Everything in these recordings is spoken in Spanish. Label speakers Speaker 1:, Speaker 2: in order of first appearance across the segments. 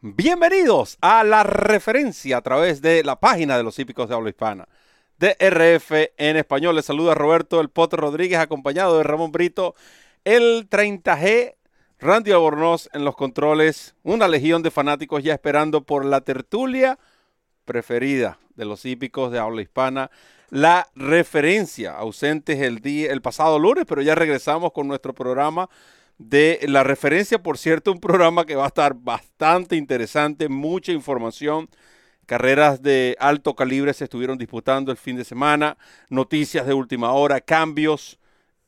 Speaker 1: bienvenidos a la referencia a través de la página de los hípicos de habla hispana. DRF en español. Les saluda Roberto El Potro Rodríguez, acompañado de Ramón Brito, el 30G, Randy Albornoz en los controles, una legión de fanáticos ya esperando por la tertulia preferida de los hípicos de habla hispana, la referencia, ausentes el, día, el pasado lunes, pero ya regresamos con nuestro programa de la referencia, por cierto, un programa que va a estar bastante interesante, mucha información. Carreras de alto calibre se estuvieron disputando el fin de semana, noticias de última hora, cambios,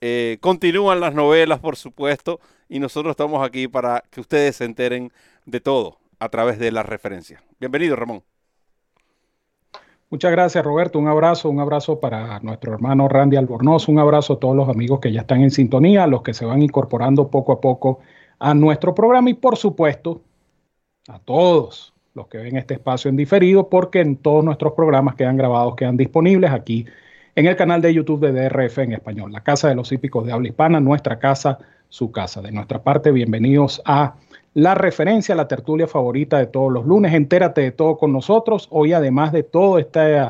Speaker 1: eh, continúan las novelas, por supuesto, y nosotros estamos aquí para que ustedes se enteren de todo a través de la referencia. Bienvenido, Ramón.
Speaker 2: Muchas gracias, Roberto. Un abrazo, un abrazo para nuestro hermano Randy Albornoz, un abrazo a todos los amigos que ya están en sintonía, a los que se van incorporando poco a poco a nuestro programa y, por supuesto, a todos los que ven este espacio en diferido, porque en todos nuestros programas quedan grabados, quedan disponibles aquí en el canal de YouTube de DRF en español, la Casa de los Hípicos de Habla Hispana, nuestra casa, su casa. De nuestra parte, bienvenidos a la referencia, la tertulia favorita de todos los lunes. Entérate de todo con nosotros. Hoy, además de todo este,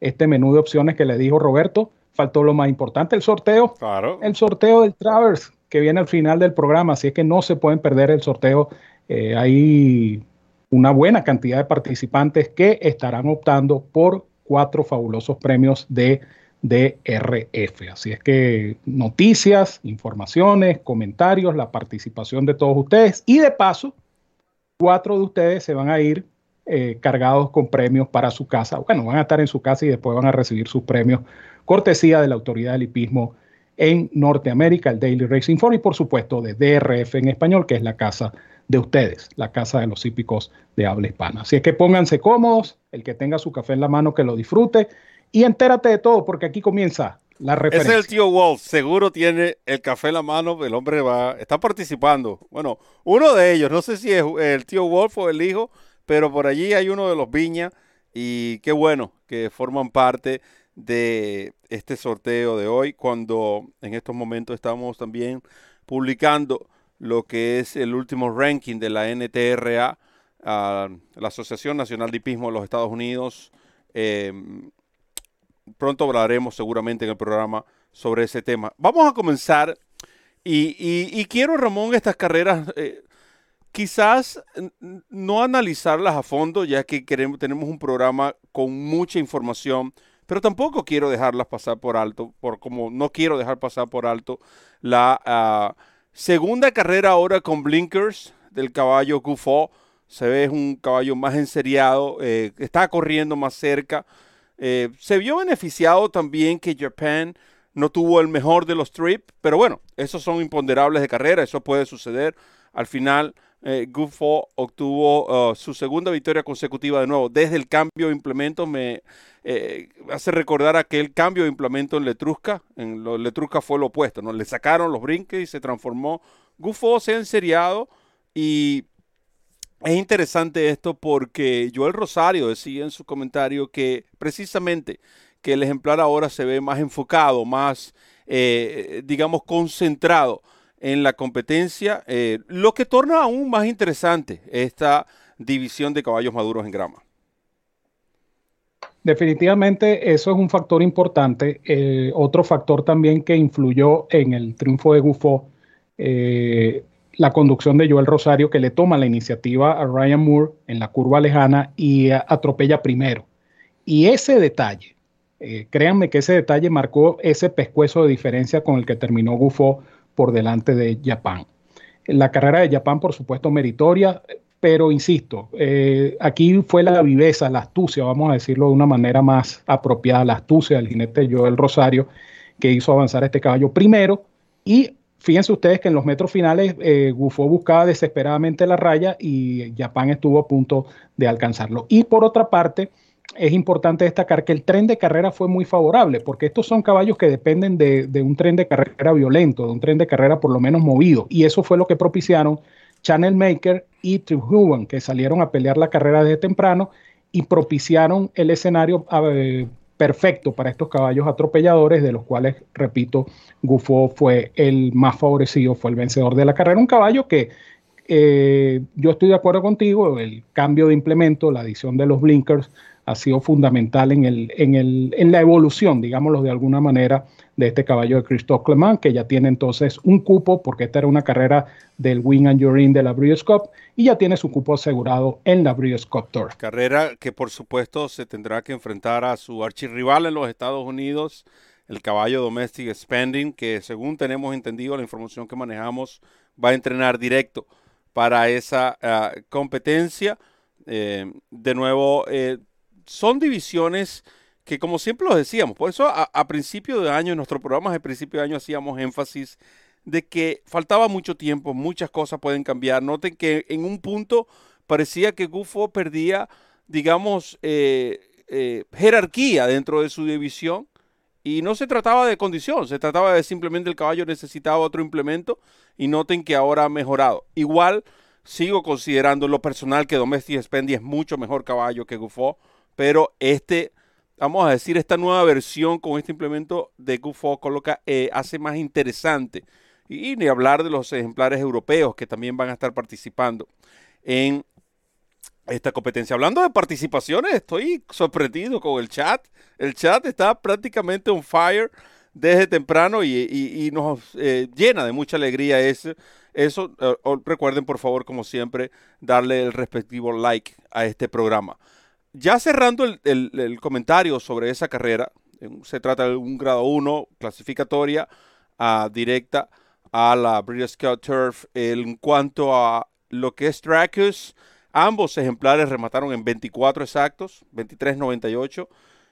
Speaker 2: este menú de opciones que le dijo Roberto, faltó lo más importante, el sorteo.
Speaker 1: Claro.
Speaker 2: El sorteo del Travers, que viene al final del programa, así es que no se pueden perder el sorteo. Eh, hay una buena cantidad de participantes que estarán optando por cuatro fabulosos premios de DRF. Así es que noticias, informaciones, comentarios, la participación de todos ustedes y de paso, cuatro de ustedes se van a ir eh, cargados con premios para su casa. Bueno, van a estar en su casa y después van a recibir sus premios cortesía de la Autoridad del Hipismo en Norteamérica, el Daily Racing Form y por supuesto de DRF en español, que es la casa de ustedes, la casa de los hípicos de habla hispana. Así es que pónganse cómodos, el que tenga su café en la mano que lo disfrute y entérate de todo, porque aquí comienza la referencia.
Speaker 1: Es el tío Wolf, seguro tiene el café en la mano, el hombre va, está participando. Bueno, uno de ellos, no sé si es el tío Wolf o el hijo, pero por allí hay uno de los Viña y qué bueno que forman parte de este sorteo de hoy, cuando en estos momentos estamos también publicando lo que es el último ranking de la NTRA, ah, la Asociación Nacional de Hipismo de los Estados Unidos. Eh, pronto hablaremos seguramente en el programa sobre ese tema. Vamos a comenzar y, quiero, Ramón, estas carreras eh, quizás no analizarlas a fondo, ya que queremos, tenemos un programa con mucha información, pero tampoco quiero dejarlas pasar por alto, por como no quiero dejar pasar por alto la ah, segunda carrera ahora con blinkers del caballo Gufo. Se ve es un caballo más enseriado, eh, está corriendo más cerca. Eh, se vio beneficiado también que Japan no tuvo el mejor de los trips, pero bueno, esos son imponderables de carrera, eso puede suceder. Al final, eh, obtuvo uh, su segunda victoria consecutiva de nuevo. Desde el cambio de implemento me eh, hace recordar aquel cambio de implemento en Letrusca. En lo, Letrusca fue lo opuesto, ¿no? Le sacaron los brinques y se transformó. Gufo se ha enseriado y es interesante esto porque Joel Rosario decía en su comentario que precisamente que el ejemplar ahora se ve más enfocado, más, eh, digamos, concentrado en la competencia, eh, lo que torna aún más interesante esta división de caballos maduros en grama.
Speaker 2: Definitivamente eso es un factor importante. Eh, otro factor también que influyó en el triunfo de Gufo la conducción de Joel Rosario, que le toma la iniciativa a Ryan Moore en la curva lejana y atropella primero. Y ese detalle, eh, créanme que ese detalle marcó ese pescuezo de diferencia con el que terminó Gufo por delante de Japón. La carrera de Japón, por supuesto, meritoria, pero insisto, eh, aquí fue la viveza, la astucia, vamos a decirlo de una manera más apropiada, la astucia del jinete Joel Rosario, que hizo avanzar este caballo primero y Fíjense ustedes que en los metros finales eh, Gufo buscaba desesperadamente la raya y Japón estuvo a punto de alcanzarlo. Y por otra parte, es importante destacar que el tren de carrera fue muy favorable, porque estos son caballos que dependen de, un tren de carrera violento, de un tren de carrera por lo menos movido, y eso fue lo que propiciaron Channel Maker y Tribhuvan, que salieron a pelear la carrera desde temprano y propiciaron el escenario perfecto para estos caballos atropelladores, de los cuales, repito, Gufo fue el más favorecido, fue el vencedor de la carrera. Un caballo que eh, yo estoy de acuerdo contigo, el cambio de implemento, la adición de los blinkers, ha sido fundamental en, el, en, el, en la evolución, digámoslo de alguna manera, de este caballo de Christophe Clement, que ya tiene entonces un cupo, porque esta era una carrera del Wing and Urine de la Breeders' Cup, y ya tiene su cupo asegurado en la Breeders' Cup Tour.
Speaker 1: Carrera que por supuesto se tendrá que enfrentar a su archirrival en los Estados Unidos, el caballo Domestic Spending, que según tenemos entendido la información que manejamos, va a entrenar directo para esa ah, competencia. Eh, de nuevo, eh, son divisiones que como siempre lo decíamos, por eso a, principio de año, en nuestros programas de principio de año hacíamos énfasis de que faltaba mucho tiempo, muchas cosas pueden cambiar. Noten que en un punto parecía que Gufo perdía, digamos, eh, eh, jerarquía dentro de su división y no se trataba de condición, se trataba de simplemente el caballo necesitaba otro implemento y noten que ahora ha mejorado. Igual sigo considerando lo personal que Domestic Spendy es mucho mejor caballo que Gufo pero este, vamos a decir, esta nueva versión con este implemento de GoFo coloca, eh, hace más interesante. Y, ni hablar de los ejemplares europeos que también van a estar participando en esta competencia. Hablando de participaciones, estoy sorprendido con el chat. El chat está prácticamente on fire desde temprano y, nos eh, llena de mucha alegría ese, eso. Eh, recuerden, por favor, como siempre, darle el respectivo like a este programa. Ya cerrando el, comentario sobre esa carrera, se trata de un grado 1, clasificatoria directa a la British Scout Turf. En cuanto a lo que es Dracus, ambos ejemplares remataron en 24 exactos, 23.98.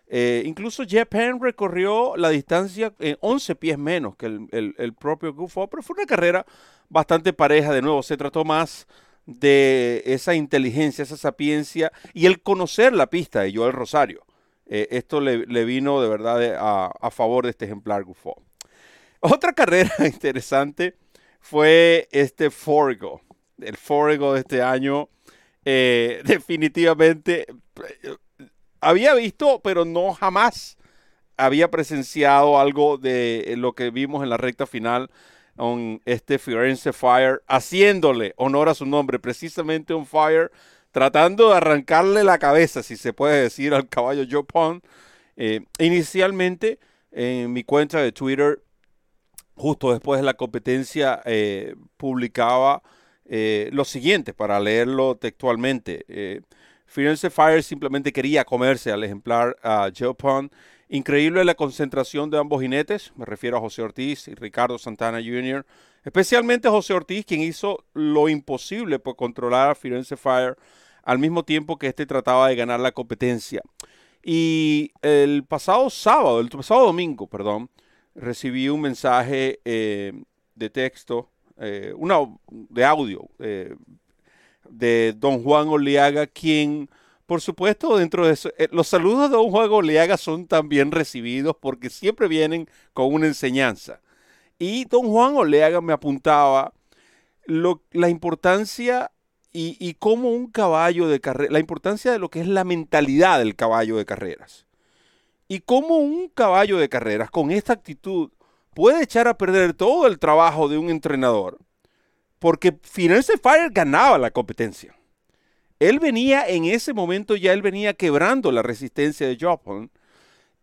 Speaker 1: Eh, incluso Japan recorrió la distancia en 11 pies menos que el, el propio Gufo, pero fue una carrera bastante pareja. De nuevo, se trató más de esa inteligencia, esa sapiencia y el conocer la pista de Joel Rosario. Eh, esto le, vino de verdad a, favor de este ejemplar Gufo. Otra carrera interesante fue este Forgo. El Forgo de este año eh, definitivamente eh, había visto, pero no jamás había presenciado algo de lo que vimos en la recta final este Firenze Fire, haciéndole honor a su nombre, precisamente un Fire, tratando de arrancarle la cabeza, si se puede decir, al caballo Joe Pond. Eh, inicialmente, en mi cuenta de Twitter, justo después de la competencia, eh, publicaba eh, lo siguiente, para leerlo textualmente. Firenze Fire simplemente quería comerse al ejemplar a Joe Pond Increíble la concentración de ambos jinetes, me refiero a José Ortiz y Ricardo Santana Jr., especialmente José Ortiz, quien hizo lo imposible por controlar a Firenze Fire al mismo tiempo que éste trataba de ganar la competencia. Y el pasado sábado, el pasado domingo, perdón, recibí un mensaje eh, de texto, eh, una, de audio, eh, de don Juan Oliaga, quien por supuesto, dentro de eso, eh, los saludos de un juego Oleaga son también recibidos porque siempre vienen con una enseñanza. Y don Juan Oleaga me apuntaba la importancia y, y cómo un caballo de carrera, la importancia de lo que es la mentalidad del caballo de carreras. Y cómo un caballo de carreras con esta actitud puede echar a perder todo el trabajo de un entrenador. Porque Finance Fire ganaba la competencia. Él venía en ese momento, ya él venía quebrando la resistencia de Joplin.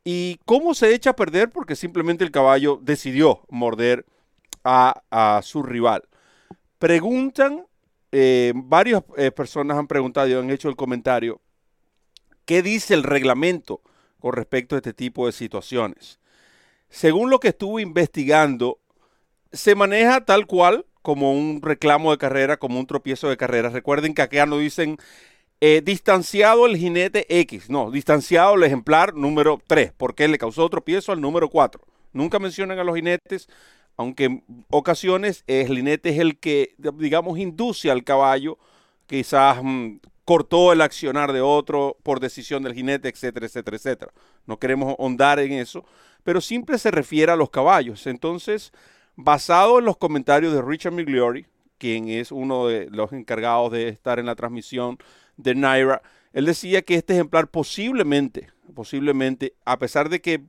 Speaker 1: ¿Y cómo se echa a perder? Porque simplemente el caballo decidió morder a, su rival. Preguntan, eh, varias eh, personas han preguntado y han hecho el comentario, ¿qué dice el reglamento con respecto a este tipo de situaciones? Según lo que estuve investigando, se maneja tal cual como un reclamo de carrera, como un tropiezo de carrera. Recuerden que acá no dicen eh, distanciado el jinete X, no, distanciado el ejemplar número 3, porque le causó tropiezo al número 4. Nunca mencionan a los jinetes, aunque en ocasiones el jinete es el que, digamos, induce al caballo, quizás mm, cortó el accionar de otro por decisión del jinete, etcétera, etcétera, etcétera. No queremos ahondar en eso, pero siempre se refiere a los caballos. Entonces, basado en los comentarios de Richard Migliori, quien es uno de los encargados de estar en la transmisión de Naira, él decía que este ejemplar posiblemente, posiblemente, a pesar de que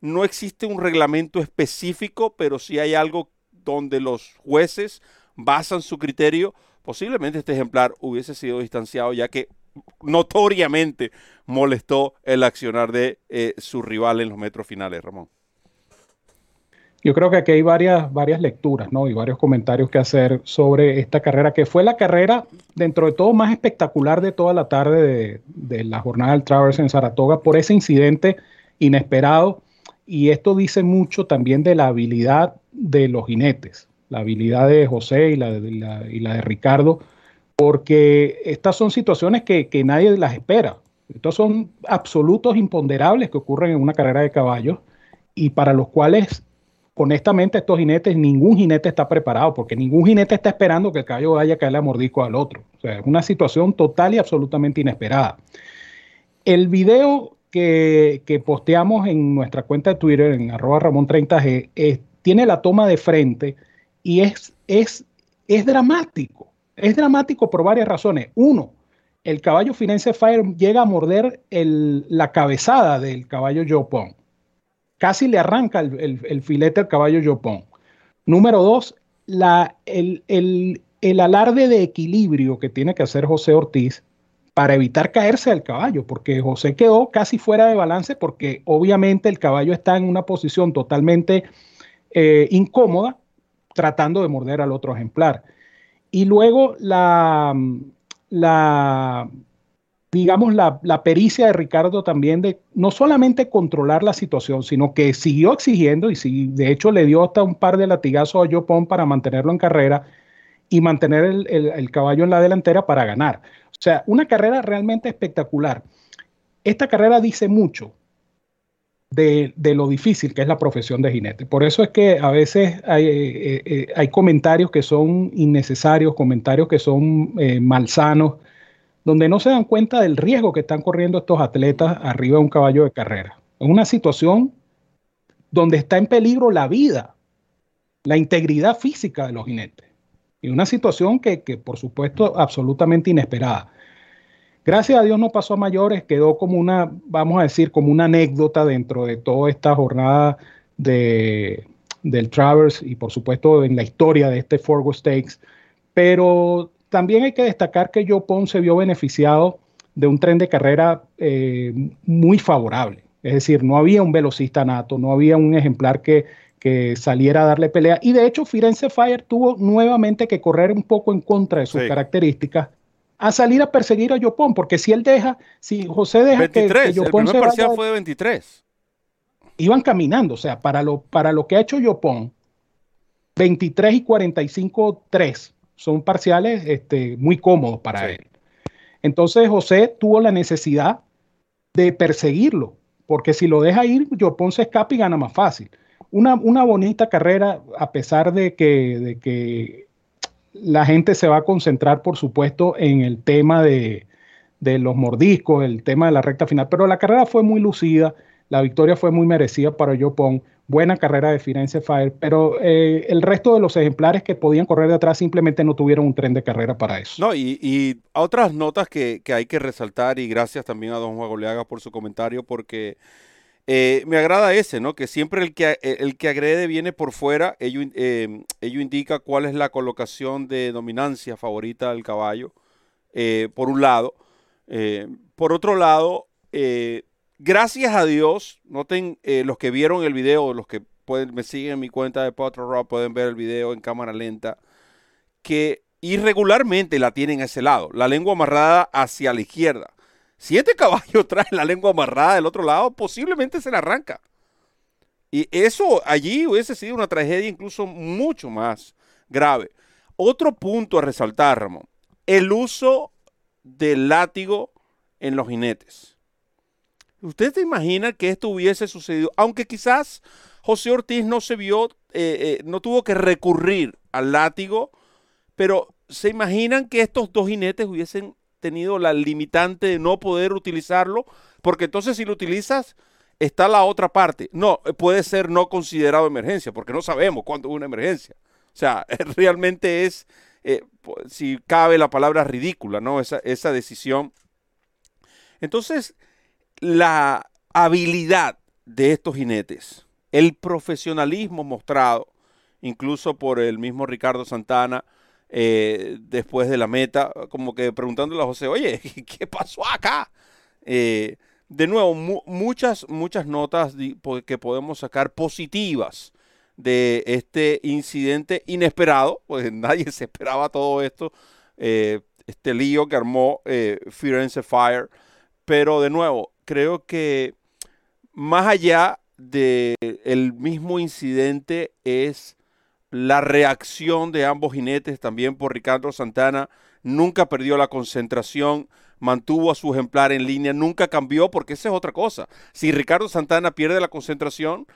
Speaker 1: no existe un reglamento específico, pero sí hay algo donde los jueces basan su criterio, posiblemente este ejemplar hubiese sido distanciado ya que notoriamente molestó el accionar de eh, su rival en los metros finales, Ramón.
Speaker 2: Yo creo que aquí hay varias, varias lecturas ¿no? y varios comentarios que hacer sobre esta carrera, que fue la carrera, dentro de todo, más espectacular de toda la tarde de, de la jornada del Travers en Saratoga por ese incidente inesperado. Y esto dice mucho también de la habilidad de los jinetes la habilidad de José y la de, y la de Ricardo, porque estas son situaciones que, nadie las espera. Estos son absolutos imponderables que ocurren en una carrera de caballos y para los cuales, honestamente, estos jinetes, ningún jinete está preparado, porque ningún jinete está esperando que el caballo vaya a caerle a mordisco al otro. O sea, es una situación total y absolutamente inesperada. El video que, posteamos en nuestra cuenta de Twitter, en arroba Ramón30G, tiene la toma de frente y es, es, es dramático. Es dramático por varias razones. Uno, el caballo Finance Fire llega a morder la cabezada del caballo Jopón. Casi le arranca el, filete al caballo Jopón. Número dos, el, alarde de equilibrio que tiene que hacer José Ortiz para evitar caerse del caballo, porque José quedó casi fuera de balance porque obviamente el caballo está en una posición totalmente eh, incómoda tratando de morder al otro ejemplar. Y luego la digamos, la, pericia de Ricardo también de no solamente controlar la situación, sino que siguió exigiendo y si, de hecho le dio hasta un par de latigazos a Jopón para mantenerlo en carrera y mantener el caballo en la delantera para ganar. O sea, una carrera realmente espectacular. Esta carrera dice mucho de, lo difícil que es la profesión de jinete. Por eso es que a veces hay, eh, eh, hay comentarios que son innecesarios, comentarios que son eh, malsanos, donde no se dan cuenta del riesgo que están corriendo estos atletas arriba de un caballo de carrera. Es una situación donde está en peligro la vida, la integridad física de los jinetes. Y una situación que, que por supuesto, absolutamente inesperada. Gracias a Dios no pasó a mayores, quedó como una, vamos a decir, como una anécdota dentro de toda esta jornada de, del Travers y por supuesto en la historia de este Forgo Stakes. Pero también hay que destacar que Joe se vio beneficiado de un tren de carrera eh, muy favorable. Es decir, no había un velocista nato, no había un ejemplar que, que saliera a darle pelea. Y de hecho, Firenze Fire tuvo nuevamente que correr un poco en contra de sus características a salir a perseguir a Yopón, porque si él deja, si José deja
Speaker 1: que, Yopón el primer parcial fue de 23.
Speaker 2: Iban caminando, o sea, para lo, para lo que ha hecho Yopón, 23 y 45, 3 son parciales este, muy cómodos para él. Entonces José tuvo la necesidad de perseguirlo, porque si lo deja ir, Yopón se escapa y gana más fácil. Una, una bonita carrera, a pesar de que, de que la gente se va a concentrar, por supuesto, en el tema de, los mordiscos, el tema de la recta final, pero la carrera fue muy lucida, la victoria fue muy merecida para Yopon, buena carrera de Firenze Fire, pero eh, el resto de los ejemplares que podían correr de atrás simplemente no tuvieron un tren de carrera para eso.
Speaker 1: No, y, otras notas que, hay que resaltar, y gracias también a don Juan Goleaga por su comentario, porque eh, me agrada ese, ¿no? Que siempre el que, eh, el que agrede viene por fuera, ello, ello indica cuál es la colocación de dominancia favorita del caballo, por un lado. por otro lado, gracias a Dios, noten los que vieron el video, los que pueden, me siguen en mi cuenta de Potter Rock, pueden ver el video en cámara lenta, que irregularmente la tienen a ese lado, la lengua amarrada hacia la izquierda. Si este caballo trae la lengua amarrada del otro lado, posiblemente se la arranca. Y eso allí hubiese sido una tragedia incluso mucho más grave. Otro punto a resaltar, Ramón, el uso del látigo en los jinetes. ¿Usted se imagina que esto hubiese sucedido? Aunque quizás José Ortiz no se vio, eh, eh, no tuvo que recurrir al látigo, pero ¿se imaginan que estos dos jinetes hubiesen tenido la limitante de no poder utilizarlo, porque entonces si lo utilizas, está la otra parte. No, puede ser no considerado emergencia, porque no sabemos cuándo es una emergencia. O sea, realmente es, eh, si cabe la palabra ridícula, ¿no? Esa, esa decisión. Entonces, la habilidad de estos jinetes, el profesionalismo mostrado, incluso por el mismo Ricardo Santana, eh, después de la meta, como que preguntándole a José, oye, ¿qué pasó acá? Eh, de nuevo, muchas, muchas notas que podemos sacar positivas de este incidente inesperado, pues nadie se esperaba todo esto, eh, este lío que armó Firenze Fire, pero de nuevo, creo que más allá del mismo incidente es la reacción de ambos jinetes, también por Ricardo Santana, nunca perdió la concentración, mantuvo a su ejemplar en línea, nunca cambió, porque esa es otra cosa. Si Ricardo Santana pierde la concentración,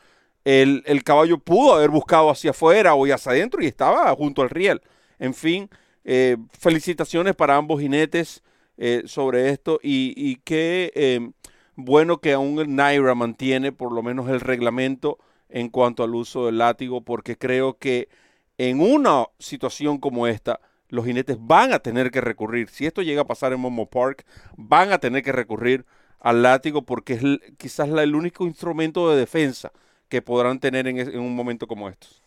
Speaker 1: el, caballo pudo haber buscado hacia afuera o hacia adentro y estaba junto al riel. En fin, eh, felicitaciones para ambos jinetes eh, sobre esto y, qué eh, bueno que aún el Naira mantiene por lo menos el reglamento en cuanto al uso del látigo, porque creo que en una situación como esta, los jinetes van a tener que recurrir. Si esto llega a pasar en Momo Park, van a tener que recurrir al látigo porque es quizás el único instrumento de defensa que podrán tener en, en, un momento como estos.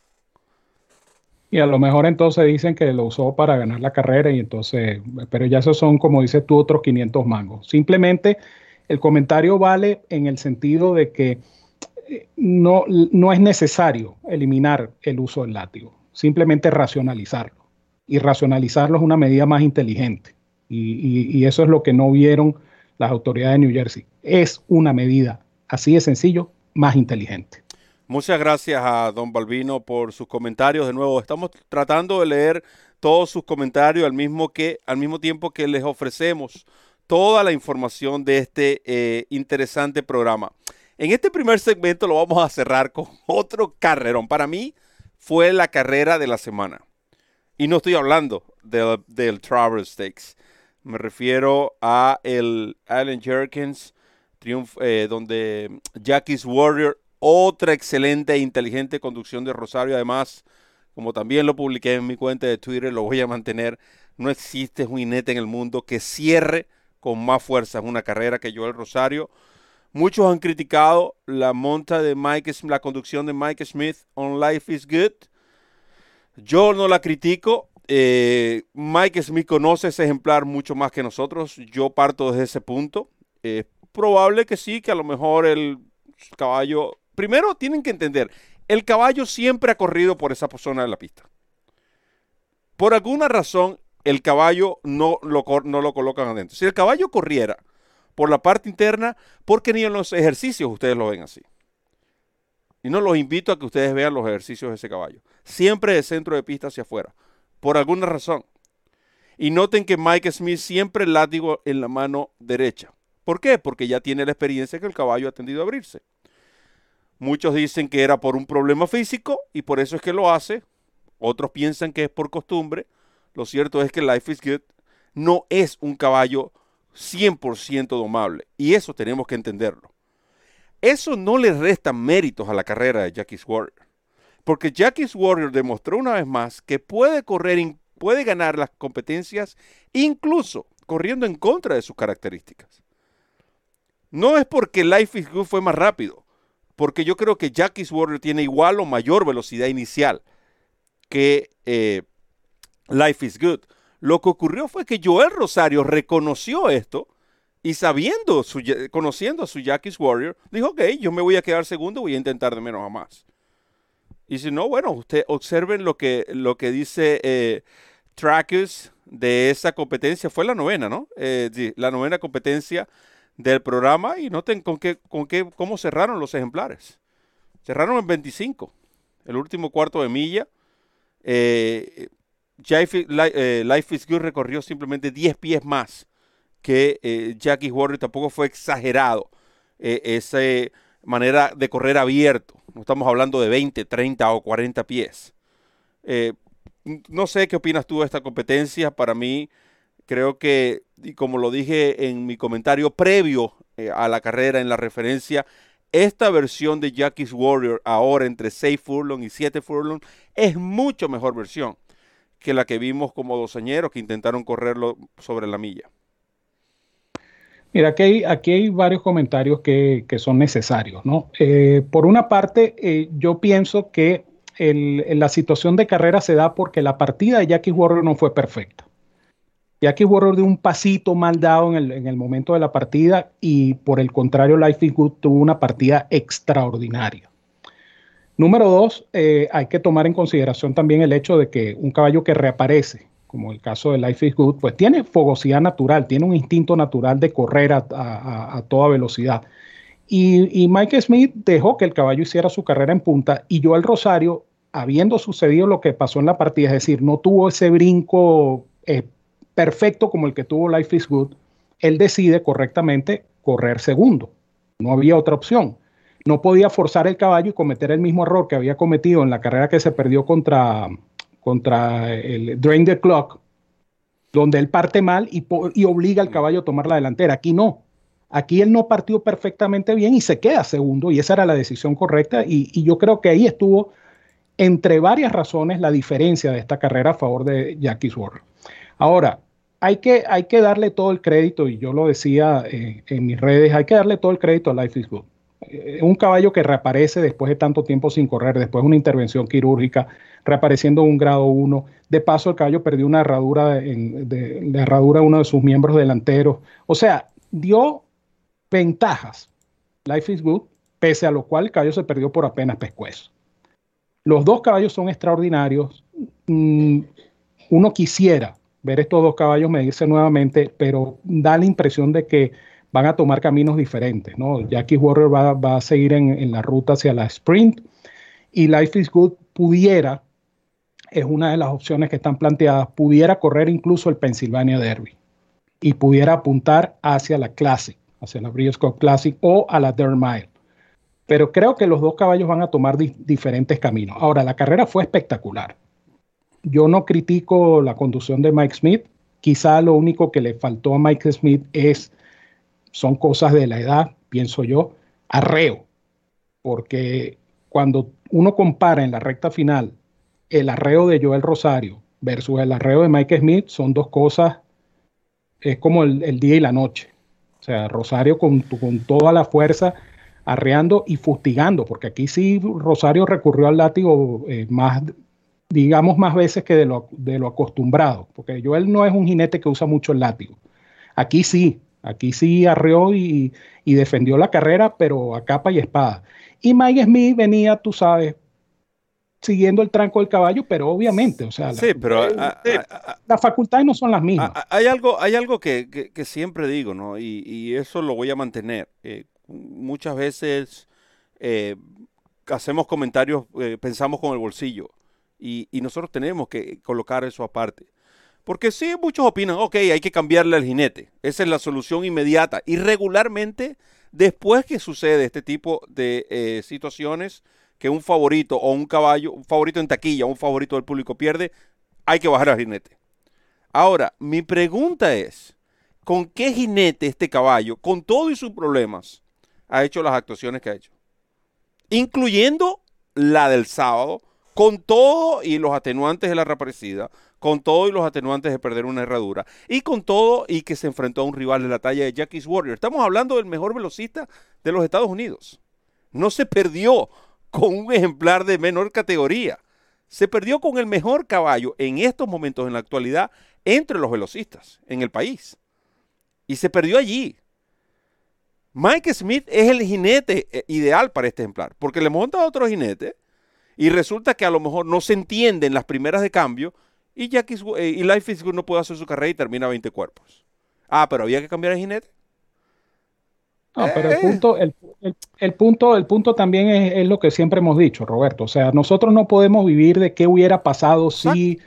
Speaker 2: Y a lo mejor entonces dicen que lo usó para ganar la carrera y entonces, pero ya esos son, como dices tú, otros 500 mangos. Simplemente el comentario vale en el sentido de que no, no es necesario eliminar el uso del látigo, simplemente racionalizarlo. Y racionalizarlo es una medida más inteligente. Y, eso es lo que no vieron las autoridades de New Jersey. Es una medida así de sencillo, más inteligente.
Speaker 1: Muchas gracias a don Balbino por sus comentarios. De nuevo, estamos tratando de leer todos sus comentarios al mismo, que, al mismo tiempo que les ofrecemos toda la información de este eh, interesante programa. En este primer segmento lo vamos a cerrar con otro carrerón. Para mí fue la carrera de la semana. Y no estoy hablando del, Traverse Stakes. Me refiero a el Allen Jerkins, eh, donde Jackie's Warrior, otra excelente e inteligente conducción de Rosario. Además, como también lo publiqué en mi cuenta de Twitter, lo voy a mantener. No existe jinete en el mundo que cierre con más fuerza una carrera que yo el Rosario. Muchos han criticado la monta de Mike, la conducción de Mike Smith on Life is Good. Yo no la critico. Eh, Mike Smith conoce ese ejemplar mucho más que nosotros. Yo parto desde ese punto. Es probable que sí, que a lo mejor el caballo. Primero tienen que entender, el caballo siempre ha corrido por esa zona de la pista. Por alguna razón, el caballo no lo, no lo colocan adentro. Si el caballo corriera por la parte interna, porque ni en los ejercicios ustedes lo ven así. Y no los invito a que ustedes vean los ejercicios de ese caballo. Siempre de centro de pista hacia afuera, por alguna razón. Y noten que Mike Smith siempre látigo en la mano derecha. ¿Por qué? Porque ya tiene la experiencia que el caballo ha tendido a abrirse. Muchos dicen que era por un problema físico y por eso es que lo hace. Otros piensan que es por costumbre. Lo cierto es que Life is Good no es un caballo 100% domable. Y eso tenemos que entenderlo. Eso no le resta méritos a la carrera de Jackie's Warrior. Porque Jackie's Warrior demostró una vez más que puede correr, puede ganar las competencias, incluso corriendo en contra de sus características. No es porque Life is Good fue más rápido, porque yo creo que Jackie's Warrior tiene igual o mayor velocidad inicial que eh, Life is Good. Lo que ocurrió fue que Joel Rosario reconoció esto y sabiendo, conociendo a su Jackie's Warrior, dijo, ok, yo me voy a quedar segundo, voy a intentar de menos a más. Y si no, bueno, usted observen lo que, lo que dice eh, de esa competencia, fue la novena, ¿no? Eh, la novena competencia del programa y noten con qué, con qué, cómo cerraron los ejemplares. Cerraron en 25, el último cuarto de milla. Eh, eh, Life, is Good recorrió simplemente 10 pies más que eh, Jackie Warrior. Tampoco fue exagerado eh, esa manera de correr abierto. No estamos hablando de 20, 30 o 40 pies. no sé qué opinas tú de esta competencia. Para mí, creo que, y como lo dije en mi comentario previo eh, a la carrera en la referencia, esta versión de Jackie's Warrior ahora entre 6 furlong y 7 furlong es mucho mejor versión que la que vimos como dosañeros que intentaron correrlo sobre la milla.
Speaker 2: Mira, aquí hay, aquí hay varios comentarios que, son necesarios, ¿no? Eh, por una parte, eh, yo pienso que la situación de carrera se da porque la partida de Jackie Warrior no fue perfecta. Jackie Warrior dio un pasito mal dado en el, momento de la partida y por el contrario, Life is Good tuvo una partida extraordinaria. Número dos, eh, hay que tomar en consideración también el hecho de que un caballo que reaparece como el caso de Life is Good, pues tiene fogosidad natural, tiene un instinto natural de correr a, toda velocidad. Y, Mike Smith dejó que el caballo hiciera su carrera en punta y yo al Rosario, habiendo sucedido lo que pasó en la partida, es decir, no tuvo ese brinco eh, perfecto como el que tuvo Life is Good, él decide correctamente correr segundo. No había otra opción. No podía forzar el caballo y cometer el mismo error que había cometido en la carrera que se perdió contra, contra el Drain the Clock, donde él parte mal y, obliga al caballo a tomar la delantera. Aquí no. Aquí él no partió perfectamente bien y se queda segundo, y esa era la decisión correcta. Y, yo creo que ahí estuvo, entre varias razones, la diferencia de esta carrera a favor de Jackie Sword. Ahora, hay que, hay que darle todo el crédito, y yo lo decía eh, en mis redes, hay que darle todo el crédito a Life is Good. Eh, un caballo que reaparece después de tanto tiempo sin correr, después de una intervención quirúrgica, reapareciendo en un grado 1. De paso, el caballo perdió una herradura de, herradura uno de sus miembros delanteros. O sea, dio ventajas. Life is good, pese a lo cual el caballo se perdió por apenas pescuezo. Los dos caballos son extraordinarios. Mm, uno quisiera ver estos dos caballos medirse nuevamente, pero da la impresión de que van a tomar caminos diferentes, ¿no? Jackie Warrior va, a seguir en, la ruta hacia la sprint y Life is Good pudiera, es una de las opciones que están planteadas, pudiera correr incluso el Pennsylvania Derby y pudiera apuntar hacia la Classic, hacia la Breeders' Classic o a la Dirt Mile. Pero creo que los dos caballos van a tomar diferentes caminos. Ahora, la carrera fue espectacular. Yo no critico la conducción de Mike Smith. Quizá lo único que le faltó a Mike Smith es son cosas de la edad, pienso yo, arreo, porque cuando uno compara en la recta final el arreo de Joel Rosario versus el arreo de Mike Smith, son dos cosas, es como el, día y la noche. O sea, Rosario con, con toda la fuerza arreando y fustigando, porque aquí sí Rosario recurrió al látigo eh, más, digamos, más veces que de lo, de lo acostumbrado, porque Joel no es un jinete que usa mucho el látigo. Aquí sí, Aquí sí arreó y, defendió la carrera, pero a capa y espada. Y Mike Smith venía, tú sabes, siguiendo el tranco del caballo, pero obviamente, o sea,
Speaker 1: sí, pero,
Speaker 2: las facultades no son las mismas.
Speaker 1: hay algo, hay algo que, siempre digo, ¿no? Y, eso lo voy a mantener. Eh, muchas veces eh, hacemos comentarios, eh, pensamos con el bolsillo, y, nosotros tenemos que colocar eso aparte. Porque sí, muchos opinan, ok, hay que cambiarle al jinete. Esa es la solución inmediata. Y regularmente, después que sucede este tipo de eh, situaciones, que un favorito o un caballo, un favorito en taquilla, un favorito del público pierde, hay que bajar al jinete. Ahora, mi pregunta es, ¿con qué jinete este caballo, con todos sus problemas, ha hecho las actuaciones que ha hecho? Incluyendo la del sábado, con todo y los atenuantes de la reaparecida, con todo y los atenuantes de perder una herradura, y con todo y que se enfrentó a un rival de la talla de Jackie's Warrior. Estamos hablando del mejor velocista de los Estados Unidos. No se perdió con un ejemplar de menor categoría. Se perdió con el mejor caballo en estos momentos en la actualidad entre los velocistas en el país. Y se perdió allí. Mike Smith es el jinete eh, ideal para este ejemplar, porque le monta otro jinete y resulta que a lo mejor no se entienden las primeras de cambio y, Jackie, eh, y Life is Good no puede hacer su carrera y termina 20 cuerpos. Ah, pero había que cambiar el jinete.
Speaker 2: No, pero el eh. punto, el, punto, el punto también es, lo que siempre hemos dicho, Roberto. O sea, nosotros no podemos vivir de qué hubiera pasado si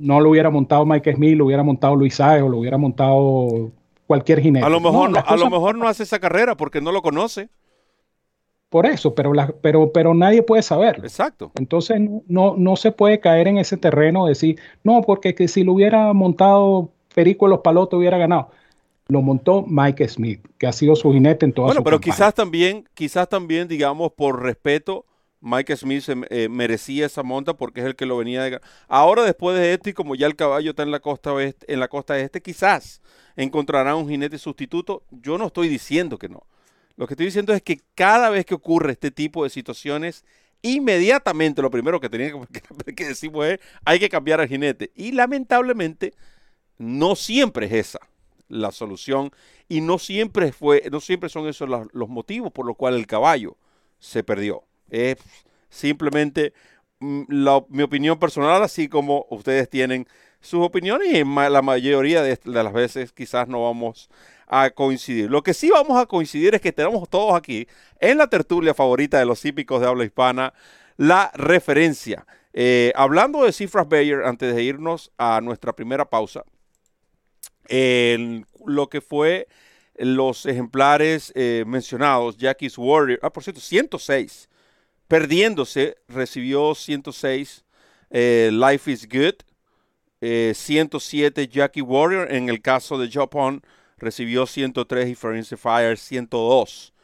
Speaker 2: no lo hubiera montado Mike Smith, lo hubiera montado Luis o lo hubiera montado cualquier jinete.
Speaker 1: A lo mejor a lo mejor no hace esa carrera porque no lo conoce
Speaker 2: por eso, pero, la, pero, pero nadie puede saberlo.
Speaker 1: Exacto.
Speaker 2: Entonces no, no se puede caer en ese terreno de decir, no, porque que si lo hubiera montado Perico los Palotes hubiera ganado. Lo montó Mike Smith, que ha sido su jinete en toda
Speaker 1: bueno,
Speaker 2: su
Speaker 1: pero
Speaker 2: campaña.
Speaker 1: quizás también, quizás también, digamos, por respeto, Mike Smith se, eh, merecía esa monta porque es el que lo venía de Ahora, después de este, y como ya el caballo está en la costa oeste, en la costa este, quizás encontrará un jinete sustituto. Yo no estoy diciendo que no. Lo que estoy diciendo es que cada vez que ocurre este tipo de situaciones, inmediatamente lo primero que tenía que, que decimos es hay que cambiar al jinete. Y lamentablemente, no siempre es esa la solución y no siempre fue, no siempre son esos los, motivos por los cuales el caballo se perdió. Es simplemente mm, mi opinión personal, así como ustedes tienen sus opiniones y la mayoría de, de, las veces quizás no vamos a coincidir. Lo que sí vamos a coincidir es que tenemos todos aquí en la tertulia favorita de los hípicos de habla hispana la referencia. Eh, hablando de cifras Bayer, antes de irnos a nuestra primera pausa, en lo que fue los ejemplares eh, mencionados, Jackie's Warrior, ah, por cierto, 106, perdiéndose, recibió 106, eh, Life is Good, eh, 107 Jackie Warrior, en el caso de Japón recibió 103 y Forense Fire 102,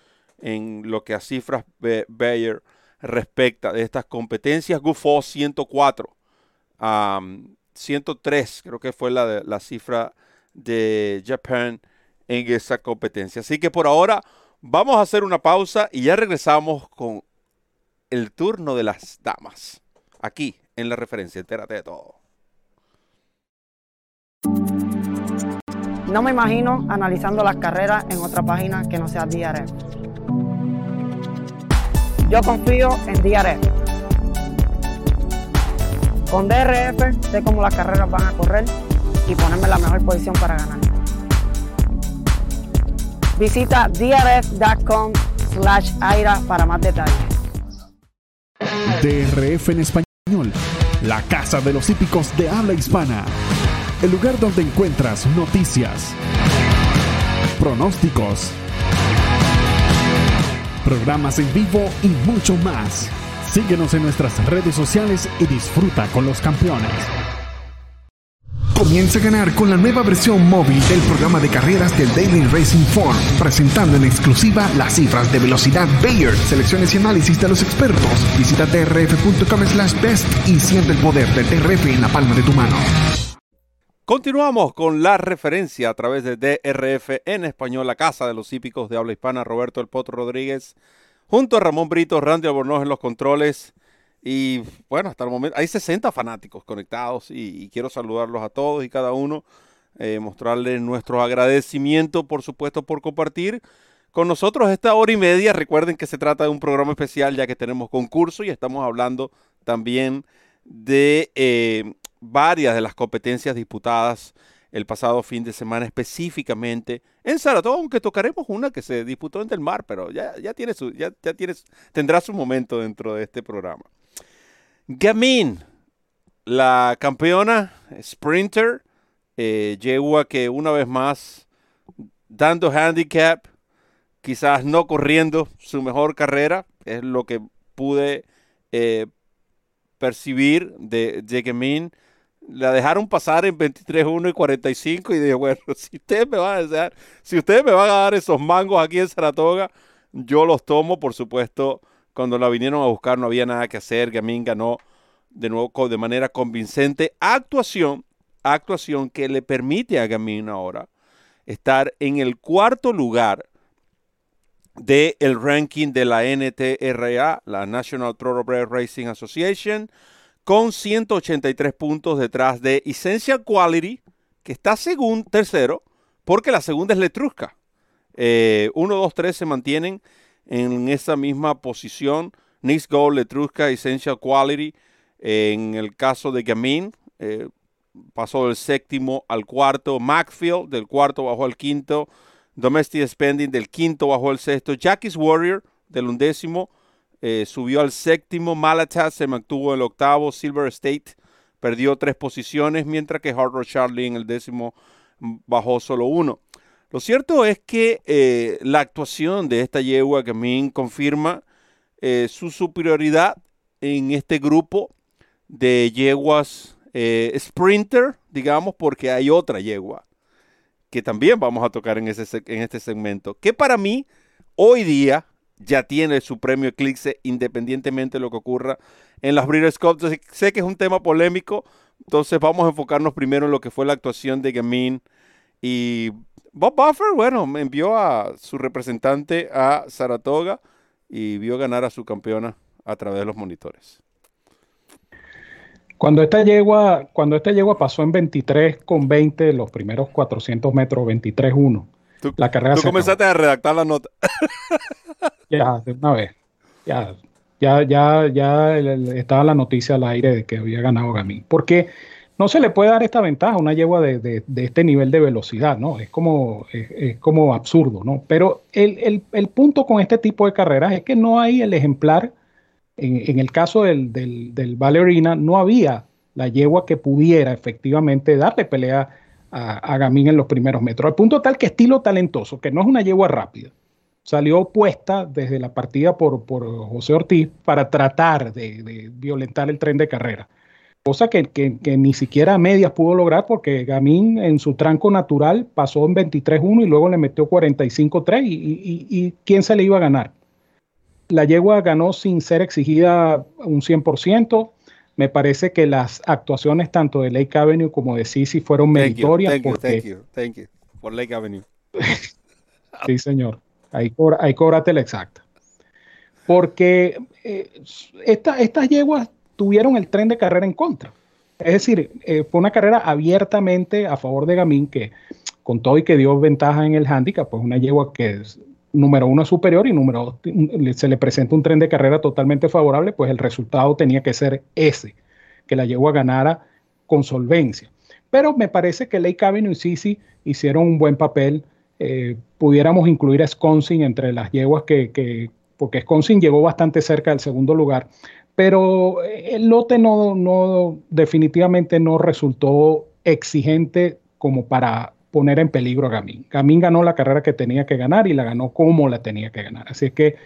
Speaker 1: en lo que a cifras Bayer respecta de estas competencias, Gufo 104, um, 103 creo que fue la, la cifra de Japan en esa competencia. Así que por ahora vamos a hacer una pausa y ya regresamos con el turno de las damas. Aquí en la referencia, entérate de todo.
Speaker 3: No me imagino analizando las carreras en otra página que no sea DRF. Yo confío en DRF. Con DRF sé cómo las carreras van a correr y ponerme en la mejor posición para ganar. Visita drf.com slash aira para más detalles.
Speaker 4: DRF en español, la casa de los hípicos de habla hispana. El lugar donde encuentras noticias, pronósticos, programas en vivo y mucho más. Síguenos en nuestras redes sociales y disfruta con los campeones.
Speaker 5: Comienza a ganar con la nueva versión móvil del programa de carreras del Daily Racing Form, presentando en exclusiva las cifras de velocidad Bayer, selecciones y análisis de los expertos. Visita trf.com slash best y siente el poder del TRF en la palma de tu mano.
Speaker 1: Continuamos con la referencia a través de DRF en español, la casa de los hípicos de habla hispana, Roberto El Potro Rodríguez, junto a Ramón Brito, Randy Albornoz en los controles. Y bueno, hasta el momento hay 60 fanáticos conectados y, quiero saludarlos a todos y cada uno, eh, mostrarles nuestro agradecimiento, por supuesto, por compartir con nosotros esta hora y media. Recuerden que se trata de un programa especial ya que tenemos concurso y estamos hablando también de eh, varias de las competencias disputadas el pasado fin de semana específicamente en Saratoga, aunque tocaremos una que se disputó en Del Mar, pero ya, ya, tiene su, ya, ya tiene, tendrá su momento dentro de este programa. Gamin, la campeona sprinter, eh, yegua que una vez más, dando handicap, quizás no corriendo su mejor carrera, es lo que pude eh, percibir de, de Gamin. La dejaron pasar en 23-1 y 45 y dije, bueno, si ustedes me van a dejar, si ustedes me van a dar esos mangos aquí en Saratoga, yo los tomo, por supuesto, cuando la vinieron a buscar no había nada que hacer. Gamin ganó de nuevo de manera convincente. Actuación, actuación que le permite a Gamin ahora estar en el cuarto lugar del el ranking de la NTRA, la National Thoroughbred Racing Association, con 183 puntos detrás de Essential Quality, que está segundo, tercero, porque la segunda es Letrusca. 1, 2, 3 se mantienen en esa misma posición. Nix Gold, Letrusca, Essential Quality. Eh, en el caso de Gamin, eh, pasó del séptimo al cuarto. Macfield, del cuarto bajó al quinto. Domestic Spending, del quinto bajó al sexto. Jackie's Warrior, del undécimo, eh, subió al séptimo. Malatat se mantuvo en el octavo. Silver State perdió tres posiciones, mientras que Hard Rock Charlie en el décimo bajó solo uno. Lo cierto es que eh, la actuación de esta yegua Gamin confirma eh, su superioridad en este grupo de yeguas sprinter digamos, porque hay otra yegua que también vamos a tocar en este segmento, que para mí hoy día ya tiene su premio Eclipse independientemente de lo que ocurra en las Breeders' Cup. sé que es un tema polémico, entonces vamos a enfocarnos primero en lo que fue la actuación de Gamin y Bob Buffer, bueno, envió a su representante a Saratoga y vio ganar a su campeona a través de los monitores.
Speaker 2: Cuando esta yegua, cuando esta yegua pasó en 23 con 20 los primeros 400 metros, 23-1.
Speaker 1: La carrera tú comenzaste a redactar la nota.
Speaker 2: ya, de una vez. Ya, ya, ya, ya estaba la noticia al aire de que había ganado Gamín. Porque no se le puede dar esta ventaja a una yegua de, este nivel de velocidad, ¿no? Es como, es, como absurdo, ¿no? Pero el, punto con este tipo de carreras es que no hay el ejemplar, en, el caso del, del, del Valerina, no había la yegua que pudiera efectivamente darle pelea a, a Gamín en los primeros metros. Al punto tal que estilo talentoso, que no es una yegua rápida, salió opuesta desde la partida por, por José Ortiz para tratar de, violentar el tren de carrera cosa que, ni siquiera a medias pudo lograr porque Gamín en su tranco natural pasó en 23-1 y luego le metió 45-3 y, y, ¿quién se le iba a ganar? La yegua ganó sin ser exigida un 100%. Me parece que las actuaciones tanto de Lake Avenue como de Sisi fueron meritorias.
Speaker 1: Thank you, thank you, thank you, por Lake Avenue.
Speaker 2: sí, señor. Ahí, cobra, ahí cóbrate la exacta. Porque eh, estas yeguas tuvieron el tren de carrera en contra. Es decir, eh, fue una carrera abiertamente a favor de Gamín, que con todo y que dio ventaja en el handicap, pues una yegua que número uno superior y número dos se le presenta un tren de carrera totalmente favorable, pues el resultado tenía que ser ese, que la yegua ganara con solvencia. Pero me parece que Lake Avenue y Sisi hicieron un buen papel. Eh, pudiéramos incluir a Wisconsin entre las yeguas que, que, porque Wisconsin llegó bastante cerca del segundo lugar, pero el lote no, no, definitivamente no resultó exigente como para poner en peligro a Gamín. Gamín ganó la carrera que tenía que ganar y la ganó como la tenía que ganar. Así es que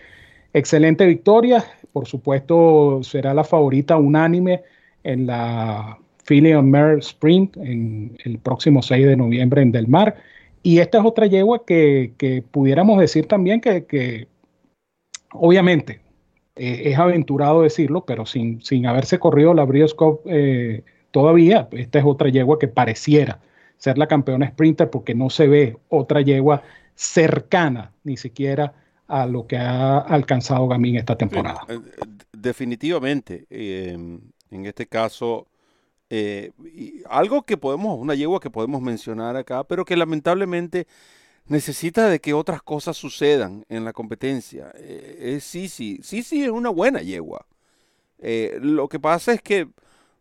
Speaker 2: excelente victoria. Por supuesto, será la favorita unánime en la Philly Mare Sprint en el próximo 6 de noviembre en Del Mar. Y esta es otra yegua que, que pudiéramos decir también que, que obviamente eh, es aventurado decirlo, pero sin, sin haberse corrido la Brioscope eh, todavía, esta es otra yegua que pareciera ser la campeona sprinter porque no se ve otra yegua cercana ni siquiera a lo que ha alcanzado Gamín esta temporada. Eh,
Speaker 1: definitivamente, em, en este caso, algo que podemos, una yegua que podemos mencionar acá, pero que lamentablemente necesita de que otras cosas sucedan en la competencia. Eh, sí, sí, sí, sí, es una buena yegua. Eh, lo que pasa es que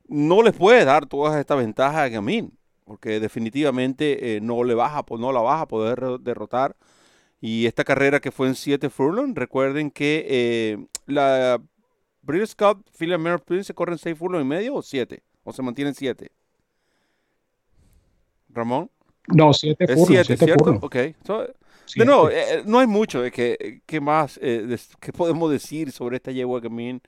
Speaker 1: no les puede dar todas estas ventajas a Gamin, porque definitivamente eh, no, le baja, no la vas a poder derrotar. Y esta carrera que fue en 7 furlong, recuerden que la British Cup Philip Prince se corre en 6 furlong y medio o 7, o se mantiene en 7. Ramón.
Speaker 2: No, siete
Speaker 1: es siete, ¿cierto? Ok. de nuevo, eh, no hay mucho de que, que más eh, que podemos decir sobre esta yegua que a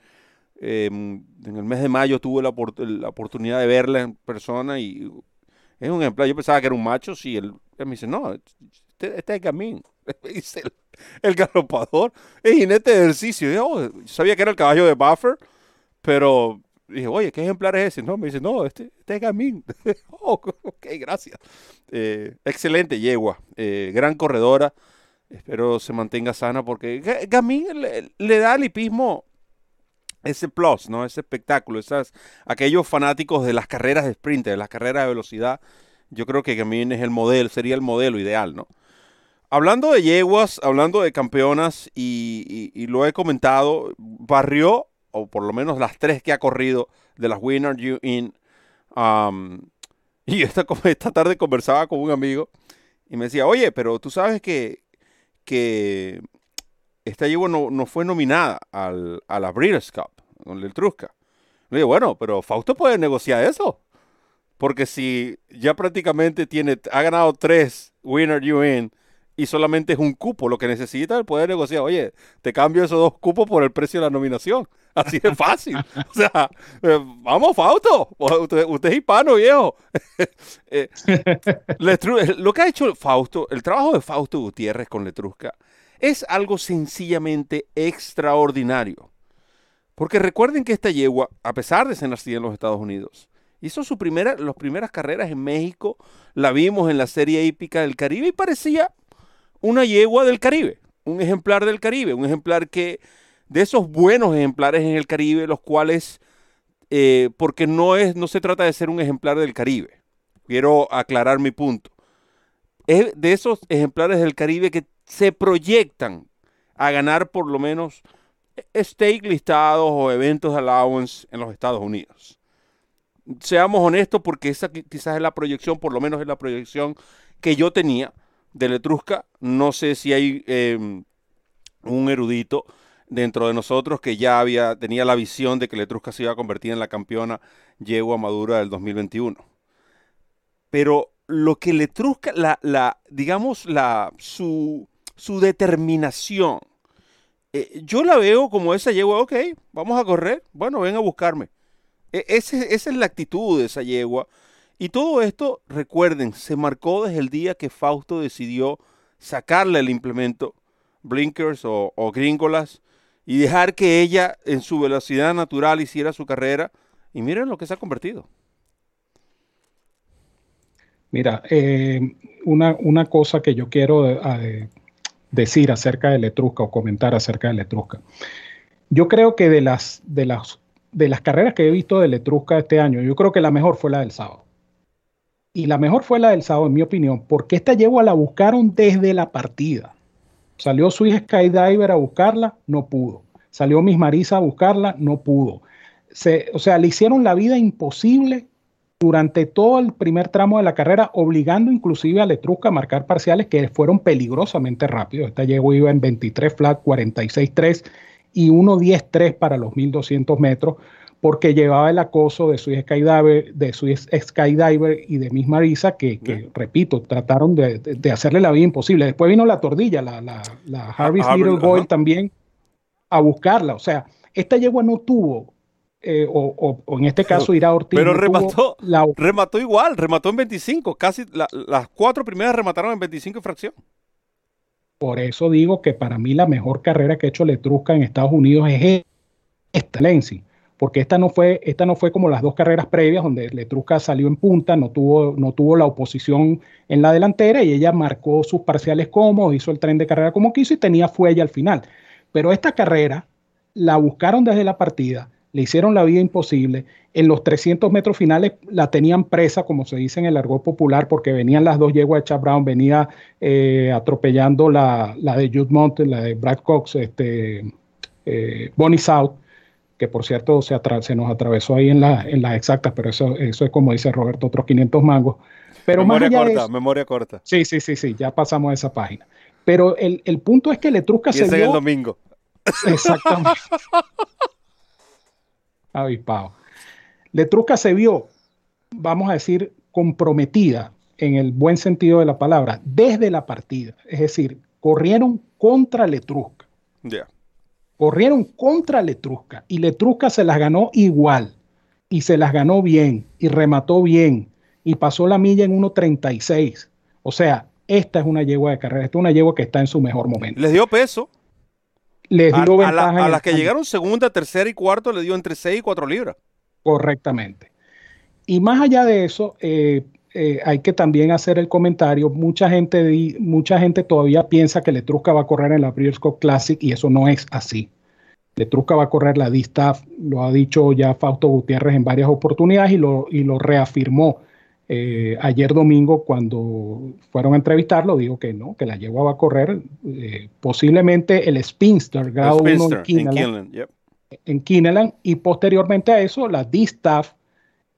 Speaker 1: em, en el mes de mayo tuve la, la, oportunidad de verla en persona y es un ejemplar. Yo pensaba que era un macho, sí. Él, me dice, no, este, este es Gamín. dice el, galopador. en este ejercicio. Yo, yo, sabía que era el caballo de Buffer, pero dije, oye, ¿qué ejemplar es ese? No, me dice, no, este, este es Gamín. oh, ok, gracias. Eh, excelente yegua, eh, gran corredora. Espero se mantenga sana porque Gamín le, da al hipismo ese plus, ¿no? Ese espectáculo, esas, aquellos fanáticos de las carreras de sprint, de las carreras de velocidad. Yo creo que Gamín es el modelo, sería el modelo ideal, ¿no? Hablando de yeguas, hablando de campeonas, y, y lo he comentado, barrió o por lo menos las tres que ha corrido de las Winner You In. Y esta, esta tarde conversaba con un amigo y me decía, oye, pero tú sabes que, que esta yegua no, no, fue nominada al, a la Breeders' Cup con el Trusca. Le digo, bueno, pero Fausto puede negociar eso. Porque si ya prácticamente tiene, ha ganado tres Winner In y solamente es un cupo. Lo que necesita el poder negociar, oye, te cambio esos dos cupos por el precio de la nominación. Así de fácil. o sea, eh, vamos, Fausto. Usted, es hispano, viejo. Eh, lo que ha hecho Fausto, el trabajo de Fausto Gutiérrez con Letrusca, es algo sencillamente extraordinario. Porque recuerden que esta yegua, a pesar de ser nacida en los Estados Unidos, hizo su primera, las primeras carreras en México, la vimos en la serie hípica del Caribe y parecía una yegua del Caribe, un ejemplar del Caribe, un ejemplar que, de esos buenos ejemplares en el Caribe, los cuales, eh, porque no, es, no se trata de ser un ejemplar del Caribe, quiero aclarar mi punto, es de esos ejemplares del Caribe que se proyectan a ganar por lo menos stake listados o eventos de allowance en los Estados Unidos. Seamos honestos porque esa quizás es la proyección, por lo menos es la proyección que yo tenía de Letrusca. No sé si hay em, un erudito dentro de nosotros que ya había, tenía la visión de que Letrusca se iba a convertir en la campeona yegua madura del 2021. Pero lo que Letrusca, la, la, digamos, la, su, su determinación, eh, yo la veo como esa yegua, ok, vamos a correr, bueno, ven a buscarme. E, esa es la actitud de esa yegua y todo esto, recuerden, se marcó desde el día que Fausto decidió sacarle el implemento blinkers o, gringolas y dejar que ella en su velocidad natural hiciera su carrera. Y miren lo que se ha convertido.
Speaker 2: Mira, eh, una, una, cosa que yo quiero decir acerca de Letrusca o comentar acerca de Letrusca. Yo creo que de las, de las, de las carreras que he visto de Letrusca este año, yo creo que la mejor fue la del sábado y la mejor fue la del sábado, en mi opinión, porque esta yegua la buscaron desde la partida. Salió su hija Skydiver a buscarla, no pudo. Salió Miss Marisa a buscarla, no pudo. o sea, le hicieron la vida imposible durante todo el primer tramo de la carrera, obligando inclusive a Letrusca a marcar parciales que fueron peligrosamente rápidos. Esta yegua iba en 23 flat, 46-3 y 1.10-3 para los 1200 metros porque llevaba el acoso de su skydiver, de su skydiver y de Miss Marisa, que, repito, trataron de, hacerle la vida imposible. Después vino la tordilla, la, la, la Harvey's Little Boy también, a buscarla. O sea, esta yegua no tuvo, eh, o, en este caso irá Ortiz.
Speaker 1: Pero remató, remató igual, remató en 25, casi las cuatro primeras remataron en 25 y fracción.
Speaker 2: Por eso digo que para mí la mejor carrera que ha hecho Letrusca en Estados Unidos es esta, Lenzi porque esta no fue, esta no fue como las dos carreras previas donde Letrusca salió en punta, no tuvo, no tuvo la oposición en la delantera y ella marcó sus parciales cómodos, hizo el tren de carrera como quiso y tenía fuelle al final. Pero esta carrera la buscaron desde la partida, le hicieron la vida imposible. En los 300 metros finales la tenían presa, como se dice en el argot popular, porque venían las dos yeguas de Chad Brown, venía eh, atropellando la, de Jude Mountain, la de Brad Cox, este, eh, Bonnie South que por cierto se, se nos atravesó ahí en, la, en las exactas, pero eso, eso es como dice Roberto, otros 500 mangos. Pero
Speaker 1: memoria corta, memoria corta.
Speaker 2: Sí, sí, sí, sí, ya pasamos a esa página. Pero el, el punto es que Letrusca se
Speaker 1: vio... el domingo.
Speaker 2: Exactamente. Avispado. Letrusca se vio, vamos a decir, comprometida en el buen sentido de la palabra, desde la partida. Es decir, corrieron contra Letrusca.
Speaker 1: Ya.
Speaker 2: Corrieron contra Letrusca y Letrusca se las ganó igual y se las ganó bien y remató bien y pasó la milla en 1.36. O sea, esta es una yegua de carrera, esta es una yegua que está en su mejor momento.
Speaker 1: Les dio peso.
Speaker 2: Les dio
Speaker 1: a, ventaja. A, las que llegaron segunda, tercera y cuarto le dio entre 6 y 4 libras.
Speaker 2: Correctamente. Y más allá de eso, eh, eh, hay que también hacer el comentario, mucha gente, mucha gente todavía piensa que Letrusca va a correr en la Breeders' Cup Classic y eso no es así. Letrusca va a correr la D-Staff, lo ha dicho ya Fausto Gutiérrez en varias oportunidades y lo, y lo reafirmó eh, ayer domingo cuando fueron a entrevistarlo, dijo que no, que la yegua va a correr eh, posiblemente el Spinster, grado 1 en Kineland, y posteriormente a eso la D-Staff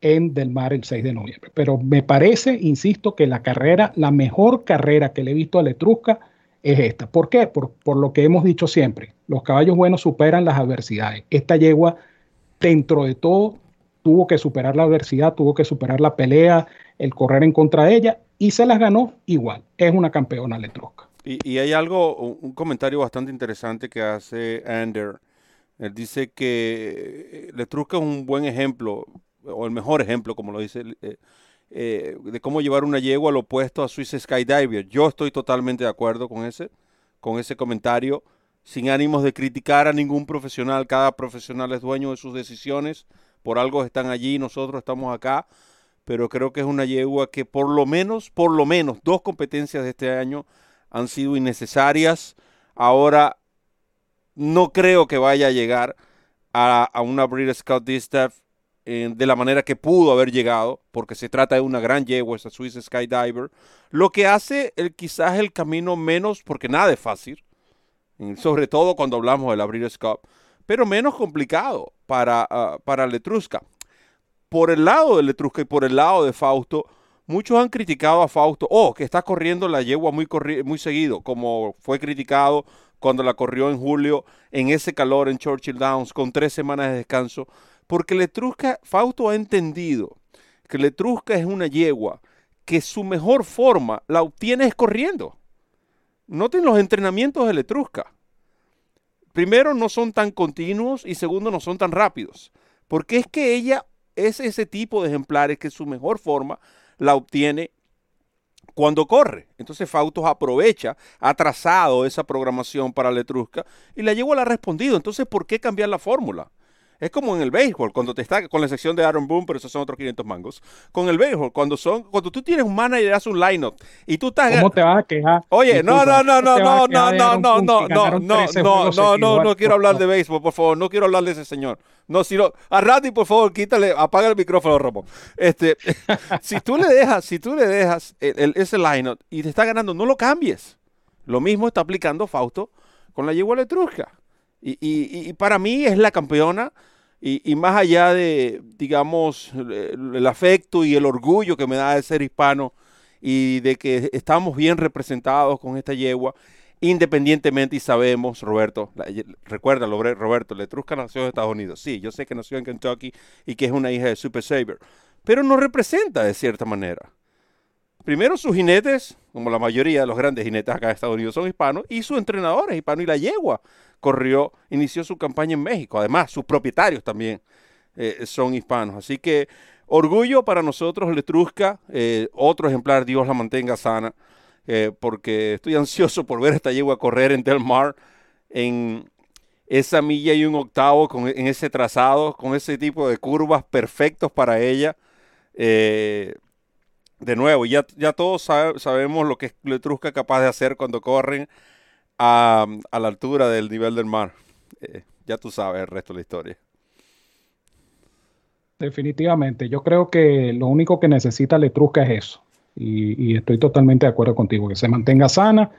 Speaker 2: en Del Mar el 6 de noviembre. Pero me parece, insisto, que la carrera, la mejor carrera que le he visto a Letrusca es esta. ¿Por qué? Por, por lo que hemos dicho siempre. Los caballos buenos superan las adversidades. Esta yegua, dentro de todo, tuvo que superar la adversidad, tuvo que superar la pelea, el correr en contra de ella y se las ganó igual. Es una campeona Letrusca.
Speaker 1: Y, hay algo, un comentario bastante interesante que hace Ander. Él dice que eh, Letrusca es un buen ejemplo, o el mejor ejemplo, como lo dice, eh, eh, de cómo llevar una yegua al opuesto a Swiss Skydiver. Yo estoy totalmente de acuerdo con ese, con ese comentario, sin ánimos de criticar a ningún profesional. Cada profesional es dueño de sus decisiones, por algo están allí, nosotros estamos acá pero creo que es una yegua que por lo menos, por lo menos, dos competencias de este año han sido innecesarias. Ahora no creo que vaya a llegar a, una Breeders' Scout Distaff eh, de la manera que pudo haber llegado, porque se trata de una gran yegua, esa Swiss Skydiver, lo que hace el, quizás el camino menos, porque nada es fácil, sobre todo cuando hablamos de la Breeders' Cup, pero menos complicado para, uh, para Letrusca. Por el lado de Letrusca y por el lado de Fausto, Muchos han criticado a Fausto, oh, que está corriendo la yegua muy, muy seguido, como fue criticado cuando la corrió en julio en ese calor en Churchill Downs con tres semanas de descanso, porque Letrusca, Fausto ha entendido que Letrusca es una yegua que su mejor forma la obtiene es corriendo. Noten los entrenamientos de Letrusca. Primero, no son tan continuos y segundo, no son tan rápidos. Porque es que ella es ese tipo de ejemplares que su mejor forma la obtiene cuando corre. Entonces Fautos aprovecha, ha trazado esa programación para Letrusca y la llevó a la respondido. Entonces, ¿por qué cambiar la fórmula? Es como en el béisbol, cuando te está con la sección de Aaron Boone, pero esos son otros 500 mangos. Con el béisbol, cuando son cuando tú tienes un manager y haces un lineup y tú estás
Speaker 2: ¿Cómo te vas a quejar?
Speaker 1: Oye, no, no, no, no, no, no, no, no, no, no, no, no, no, no quiero hablar de béisbol, por favor, no quiero hablar de ese señor. No, si no, a Randy, por favor, quítale, apaga el micrófono, Ramón. Este, si tú le dejas, si tú le dejas ese lineup y te está ganando, no lo cambies. Lo mismo está aplicando Fausto con la yegua Letrusca. Y, y, y para mí es la campeona y, más allá de, digamos, el afecto y el orgullo que me da de ser hispano y de que estamos bien representados con esta yegua, independientemente y sabemos, Roberto, recuerda, Roberto, Letrusca nació en Estados Unidos. Sí, yo sé que nació en Kentucky y que es una hija de Super Saber, pero nos representa de cierta manera. Primero sus jinetes, como la mayoría de los grandes jinetes acá en Estados Unidos son hispanos, y su entrenador es hispano y la yegua corrió, inició su campaña en México. Además, sus propietarios también eh, son hispanos. Así que orgullo para nosotros, Letrusca, eh, otro ejemplar, Dios la mantenga sana, eh, porque estoy ansioso por ver esta yegua correr en Del Mar en esa milla y un octavo, con, en ese trazado, con ese tipo de curvas perfectos para ella. de nuevo, ya, ya todos sabemos lo que es Letrusca capaz de hacer cuando corren a, la altura del nivel del mar. Eh, ya tú sabes el resto de la historia.
Speaker 2: Definitivamente, yo creo que lo único que necesita Letrusca es eso. Y, estoy totalmente de acuerdo contigo, que se mantenga sana,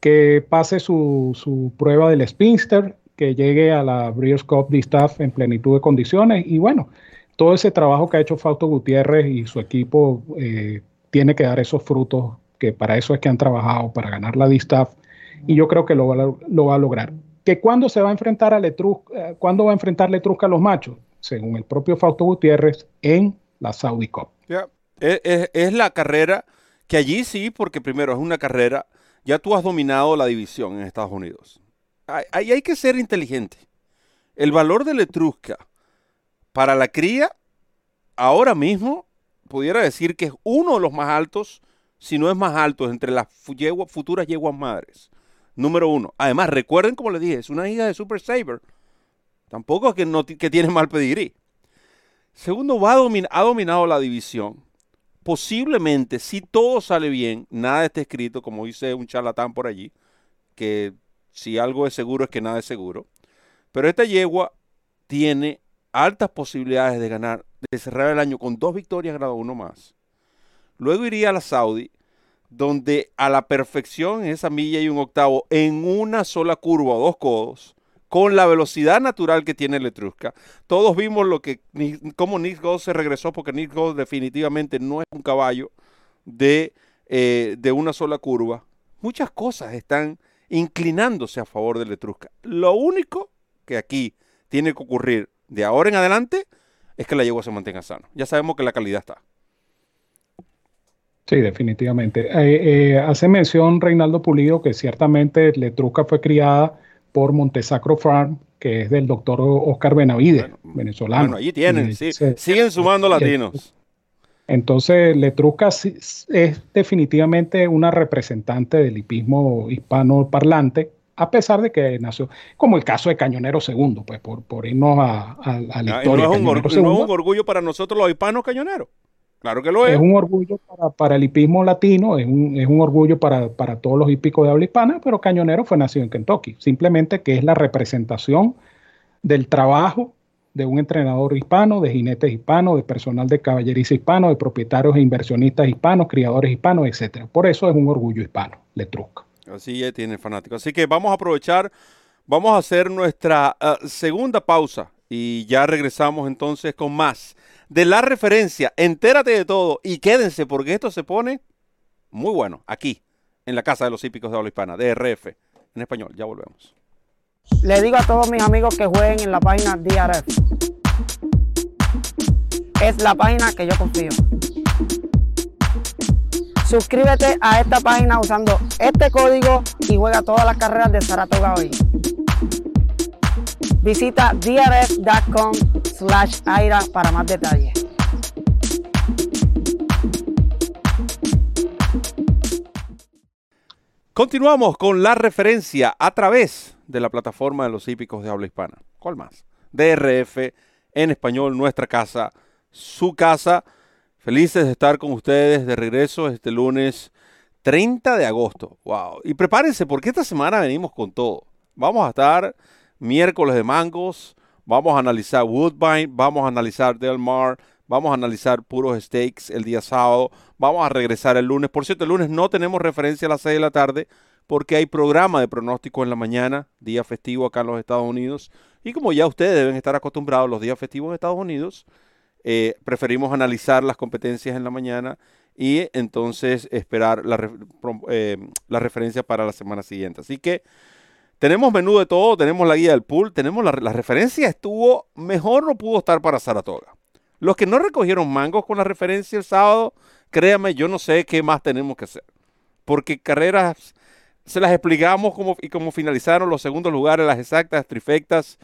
Speaker 2: que pase su, prueba del Spinster, que llegue a la Breeders' Cup de staff en plenitud de condiciones. Y bueno, todo ese trabajo que ha hecho Fausto Gutiérrez y su equipo eh, tiene que dar esos frutos, que para eso es que han trabajado, para ganar la D-Staff y yo creo que lo, va a lograr. ¿Que cuándo se va a enfrentar a Letrusca, eh, cuándo va a enfrentar Letrusca a los machos? Según el propio Fausto Gutiérrez, en la Saudi Cup.
Speaker 1: Es, la carrera que allí sí, porque primero es una carrera, ya tú has dominado la división en Estados Unidos. Ahí hay que ser inteligente. El valor de Letrusca para la cría, ahora mismo, pudiera decir que es uno de los más altos, si no es más alto, entre las futuras yeguas madres número uno. Además, recuerden, como les dije, es una hija de Super Saber. Tampoco es que, no, que tiene mal pedigrí. Segundo, va ha dominado la división. Posiblemente, si todo sale bien, nada está escrito, como dice un charlatán por allí, que si algo es seguro es que nada es seguro. Pero esta yegua tiene altas posibilidades de ganar, de cerrar el año con dos victorias grado uno más. Luego iría a la Saudi donde a la perfección en esa milla y un octavo en una sola curva o dos codos, con la velocidad natural que tiene el Etrusca. Todos vimos lo que, cómo Nick Gold se regresó, porque Nick Gold definitivamente no es un caballo de, eh, de una sola curva. Muchas cosas están inclinándose a favor del Etrusca. Lo único que aquí tiene que ocurrir de ahora en adelante es que la yegua se mantenga sana. Ya sabemos que la calidad está.
Speaker 2: Sí, definitivamente. Eh, eh, hace mención Reinaldo Pulido que ciertamente Letrusca fue criada por Montesacro Farm, que es del doctor Oscar Benavides, venezolano. Bueno,
Speaker 1: allí tienen, sí, siguen sumando latinos.
Speaker 2: Entonces, Letrusca es definitivamente una representante del hipismo hispano parlante, a pesar de que nació, como el caso de Cañonero II, pues por, por irnos a, la historia.
Speaker 1: No es, un, no es un orgullo para nosotros los hispanos cañoneros. Claro que lo es.
Speaker 2: Es un orgullo para, el hipismo latino, es un, orgullo para, todos los hípicos de habla hispana, pero Cañonero fue nacido en Kentucky. Simplemente que es la representación del trabajo de un entrenador hispano, de jinetes hispanos, de personal de caballeriza hispano, de propietarios e inversionistas hispanos, criadores hispanos, etcétera. Por eso es un orgullo hispano, Letrusca.
Speaker 1: Así es, tiene fanático. Así que vamos a aprovechar, vamos a hacer nuestra uh, segunda pausa y ya regresamos entonces con más de la referencia. Entérate de todo y quédense porque esto se pone muy bueno aquí, en la Casa de los Hípicos de Habla Hispana, DRF, en español. Ya volvemos.
Speaker 3: Le digo a todos mis amigos que jueguen en la página DRF. Es la página que yo confío. Suscríbete a esta página usando este código y juega todas las carreras de Saratoga hoy. Visita drf.com slash aira para más detalles.
Speaker 1: Continuamos con la referencia a través de la plataforma de los hípicos de habla hispana. ¿Cuál más? DRF en español, nuestra casa, su casa. Felices de estar con ustedes de regreso este lunes 30 de agosto. Wow. Y prepárense porque esta semana venimos con todo. Vamos a estar miércoles de mangos, vamos a analizar Woodbine, vamos a analizar Del Mar, vamos a analizar puros steaks el día sábado, vamos a regresar el lunes. Por cierto, el lunes no tenemos referencia a las 6 de la tarde porque hay programa de pronóstico en la mañana, día festivo acá en los Estados Unidos. Y como ya ustedes deben estar acostumbrados los días festivos en Estados Unidos, eh, preferimos analizar las competencias en la mañana y entonces esperar la, eh, la referencia para la semana siguiente. Así que tenemos menú de todo, tenemos la guía del pool, tenemos la, referencia, estuvo mejor no pudo estar para Saratoga. Los que no recogieron mangos con la referencia el sábado, créanme, yo no sé qué más tenemos que hacer. Porque carreras se las explicamos como, y cómo finalizaron los segundos lugares, las exactas, trifectas,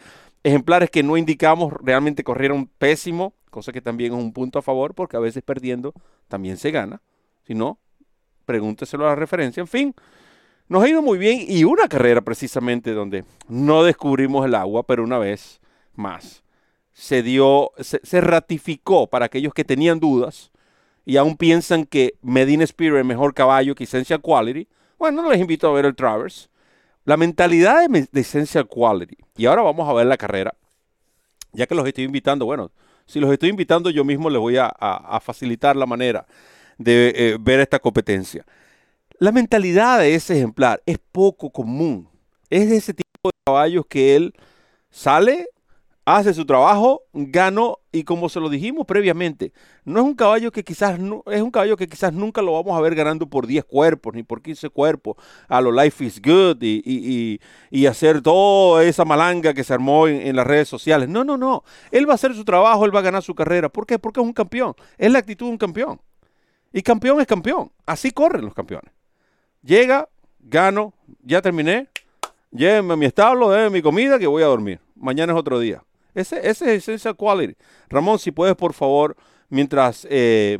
Speaker 1: ejemplares que no indicamos realmente corrieron pésimo, cosa que también es un punto a favor, porque a veces perdiendo también se gana. Si no, pregúnteselo a la referencia. En fin, nos ha ido muy bien y una carrera precisamente donde no descubrimos el agua, pero una vez más se dio, se, ratificó para aquellos que tenían dudas y aún piensan que Medina Spirit es mejor caballo que Essential Quality. Bueno, no les invito a ver el Travers. La mentalidad de, Essential Quality. Y ahora vamos a ver la carrera. Ya que los estoy invitando, bueno, si los estoy invitando yo mismo les voy a, facilitar la manera de eh, ver esta competencia. La mentalidad de ese ejemplar es poco común. Es de ese tipo de caballos que él sale, hace su trabajo, ganó y como se lo dijimos previamente, no es un caballo que quizás es un caballo que quizás nunca lo vamos a ver ganando por 10 cuerpos ni por 15 cuerpos a lo Life is Good y, hacer toda esa malanga que se armó en, las redes sociales. No, no, no. Él va a hacer su trabajo, él va a ganar su carrera. ¿Por qué? Porque es un campeón. Es la actitud de un campeón. Y campeón es campeón. Así corren los campeones. Llega, gano, ya terminé, llévenme a mi establo, déme mi comida que voy a dormir. Mañana es otro día. Ese, es Essential Quality. Ramón, si puedes, por favor, mientras eh,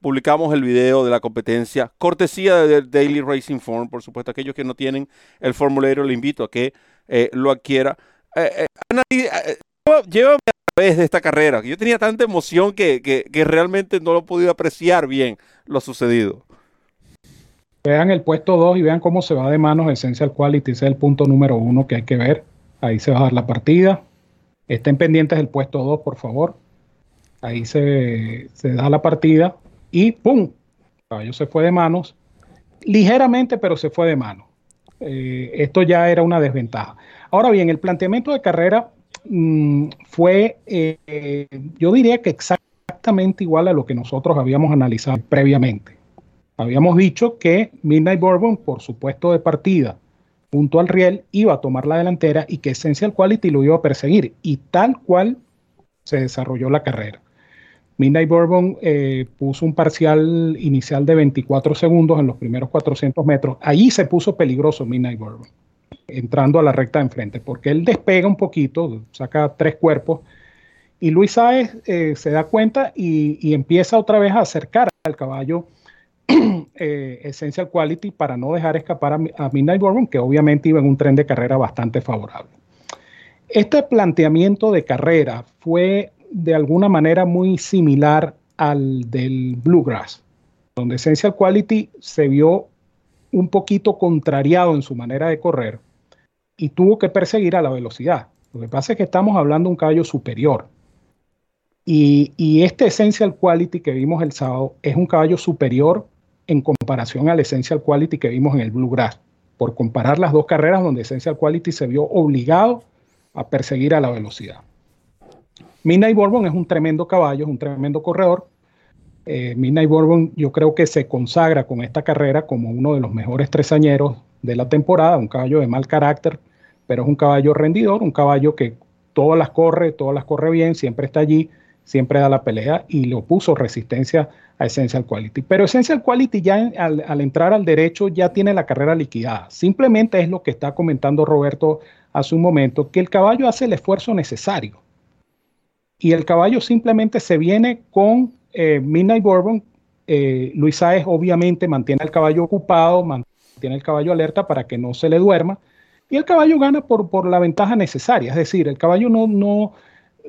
Speaker 1: publicamos el video de la competencia, cortesía del Daily Racing Form, por supuesto, aquellos que no tienen el formulario, le invito a que eh, lo adquiera. Eh, llévame a través de esta carrera. Yo tenía tanta emoción que realmente no lo he podido apreciar bien lo sucedido.
Speaker 2: Vean el puesto 2 y vean cómo se va de manos Essential Quality. Ese es el punto número uno que hay que ver. Ahí se va a dar la partida. Estén pendientes del puesto 2, por favor. Ahí se, da la partida y ¡pum! El caballo se fue de manos. Ligeramente, pero se fue de manos. Eh, esto ya era una desventaja. Ahora bien, el planteamiento de carrera mm, fue, eh, yo diría que exactamente igual a lo que nosotros habíamos analizado previamente. Habíamos dicho que Midnight Bourbon, por su puesto de partida, junto al riel, iba a tomar la delantera y que Essential Quality lo iba a perseguir. Y tal cual se desarrolló la carrera. Midnight Bourbon eh, puso un parcial inicial de 24 segundos en los primeros 400 metros. Allí se puso peligroso Midnight Bourbon, entrando a la recta de enfrente, porque él despega un poquito, saca tres cuerpos, y Luis Saez eh, se da cuenta y, empieza otra vez a acercar al caballo eh, Essential Quality para no dejar escapar a, a Midnight Bourbon, que obviamente iba en un tren de carrera bastante favorable. Este planteamiento de carrera fue de alguna manera muy similar al del Bluegrass, donde Essential Quality se vio un poquito contrariado en su manera de correr y tuvo que perseguir a la velocidad. Lo que pasa es que estamos hablando de un caballo superior. Y, y, este Essential Quality que vimos el sábado es un caballo superior en comparación al Essential Quality que vimos en el Bluegrass. Por comparar las dos carreras donde Essential Quality se vio obligado a perseguir a la velocidad. Midnight Bourbon es un tremendo caballo, es un tremendo corredor. Eh, Midnight Bourbon yo creo que se consagra con esta carrera como uno de los mejores tresañeros de la temporada, un caballo de mal carácter, pero es un caballo rendidor, un caballo que todas las corre, todas las corre bien, siempre está allí, siempre da la pelea y le opuso resistencia a Essential Quality. Pero Essential Quality ya al, al, entrar al derecho ya tiene la carrera liquidada. Simplemente es lo que está comentando Roberto hace un momento, que el caballo hace el esfuerzo necesario y el caballo simplemente se viene con eh, Midnight Bourbon. Eh, Luis Saez obviamente mantiene el caballo ocupado, mantiene el caballo alerta para que no se le duerma. Y el caballo gana por, por la ventaja necesaria. Es decir, el caballo no,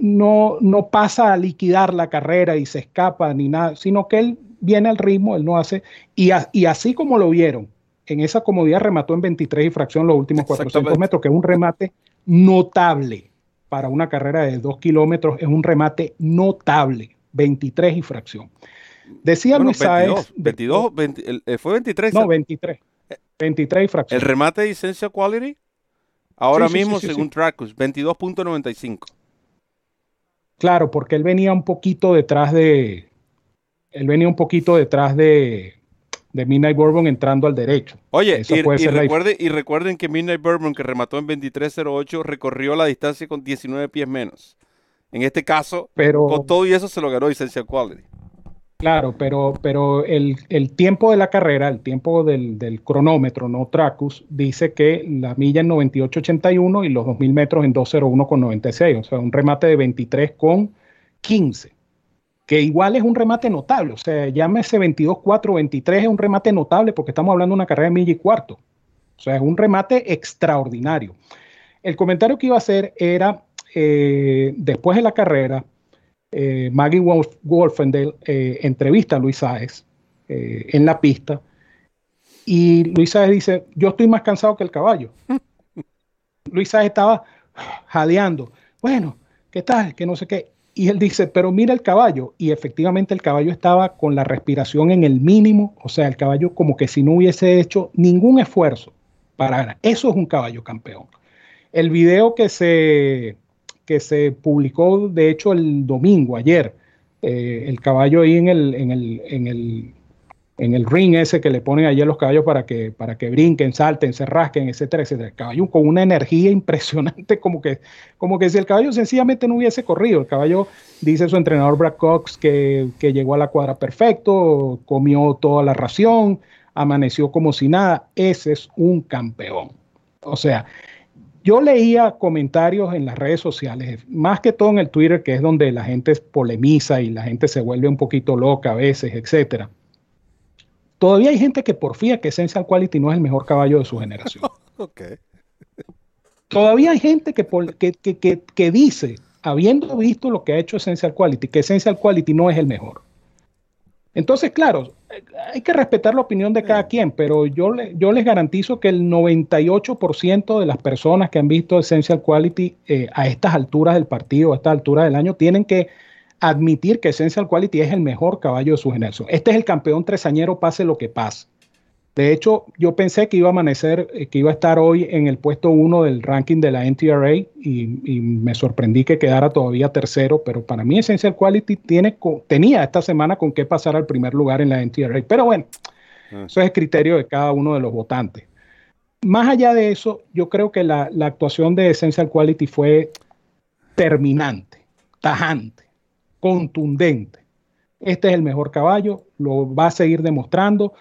Speaker 2: no, no pasa a liquidar la carrera y se escapa ni nada, sino que él viene al ritmo, él no hace. Y, y así como lo vieron, en esa comodidad remató en 23 y fracción los últimos 400 metros, que es un remate notable para una carrera de 2 kilómetros es un remate notable, 23 y fracción. Decía Luis
Speaker 1: 22, 22 fue 23.
Speaker 2: No, 23. 23 y fracción.
Speaker 1: El remate de Essential Quality, ahora mismo, según Tracus, 22.95.
Speaker 2: Claro, porque él venía un poquito detrás de. Él venía un poquito detrás de, de Midnight Bourbon entrando al derecho.
Speaker 1: Oye, y, recuerden que Midnight Bourbon, que remató en 23.08, recorrió la distancia con 19 pies menos. En este caso, con todo y eso se lo ganó Essential Quality.
Speaker 2: Claro, pero, pero el, tiempo de la carrera, el tiempo del, cronómetro, no Tracus, dice que la milla en 98.81 y los 2.000 metros en 2.01.96, o sea, un remate de 23 con 15 que igual es un remate notable, o sea, llámese 22-4, 23 es un remate notable porque estamos hablando de una carrera de milla y cuarto, o sea, es un remate extraordinario. El comentario que iba a hacer era, eh, después de la carrera, eh, Maggie Wolfendale eh, entrevista a Luis Sáez en la pista y Luis Sáez dice, yo estoy más cansado que el caballo. Luis Sáez estaba jadeando, bueno, ¿qué tal? Que no sé qué. Y él dice, pero mira el caballo. Y efectivamente el caballo estaba con la respiración en el mínimo, o sea, el caballo como que si no hubiese hecho ningún esfuerzo para ganar. Eso es un caballo campeón. El video que se, que se publicó, de hecho, el domingo, ayer, eh, el caballo ahí en el, en el, en el en el ring ese que le ponen allí a los caballos para que, para que brinquen, salten, se rasquen, etcétera, etcétera. El caballo con una energía impresionante, como que, como que si el caballo sencillamente no hubiese corrido. El caballo, dice su entrenador Brad Cox, que, que llegó a la cuadra perfecto, comió toda la ración, amaneció como si nada. Ese es un campeón. O sea, yo leía comentarios en las redes sociales, más que todo en el Twitter, que es donde la gente polemiza y la gente se vuelve un poquito loca a veces, etcétera Todavía hay gente que porfía que Essential Quality no es el mejor caballo de su generación. Todavía hay gente que, que, que, dice, habiendo visto lo que ha hecho Essential Quality, que Essential Quality no es el mejor. Entonces, claro, hay que respetar la opinión de cada quien, pero yo, yo les garantizo que el 98% de las personas que han visto Essential Quality eh, a estas alturas del partido, a estas alturas del año, tienen que admitir que Essential Quality es el mejor caballo de su generación. Este es el campeón tresañero, pase lo que pase. De hecho, yo pensé que iba a amanecer, eh, que iba a estar hoy en el puesto uno del ranking de la NTRA y, me sorprendí que quedara todavía tercero, pero para mí Essential Quality tiene, tenía esta semana con qué pasar al primer lugar en la NTRA. Pero bueno, ah. eso es criterio de cada uno de los votantes. Más allá de eso, yo creo que la, la actuación de Essential Quality fue terminante, tajante contundente. este es el mejor caballo, lo va a seguir demostrando.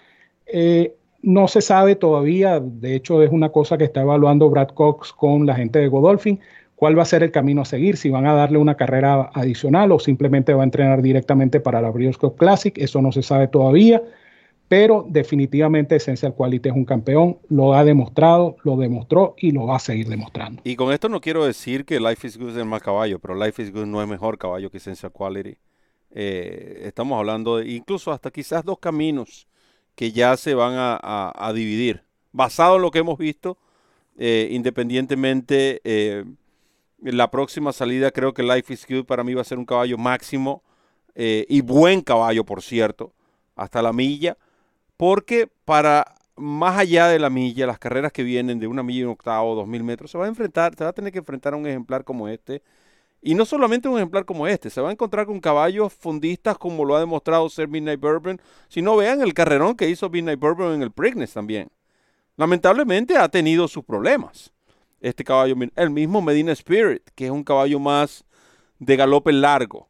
Speaker 2: Eh, no se sabe todavía, de hecho es una cosa que está evaluando Brad Cox con la gente de Godolphin, cuál va a ser el camino a seguir, si van a darle una carrera adicional o simplemente va a entrenar directamente para la Breeders' Cup Classic, eso no se sabe todavía, pero definitivamente Essential Quality es un campeón, lo ha demostrado, lo demostró y lo va a seguir demostrando.
Speaker 1: Y con esto no quiero decir que Life is Good es el más caballo, pero Life is Good no es mejor caballo que Essential Quality. Eh, estamos hablando de incluso hasta quizás dos caminos que ya se van a, dividir, basado en lo que hemos visto, eh, independientemente eh, la próxima salida creo que Life is Good para mí va a ser un caballo máximo eh, y buen caballo, por cierto, hasta la milla, porque para más allá de la milla, las carreras que vienen de una milla y un octavo, dos mil metros, se va a enfrentar, se va a tener que enfrentar a un ejemplar como este. Y no solamente un ejemplar como este, se va a encontrar con caballos fundistas como lo ha demostrado ser Midnight Bourbon, sino vean el carrerón que hizo Midnight Bourbon en el Preakness también. Lamentablemente ha tenido sus problemas este caballo, el mismo Medina Spirit, que es un caballo más de galope largo.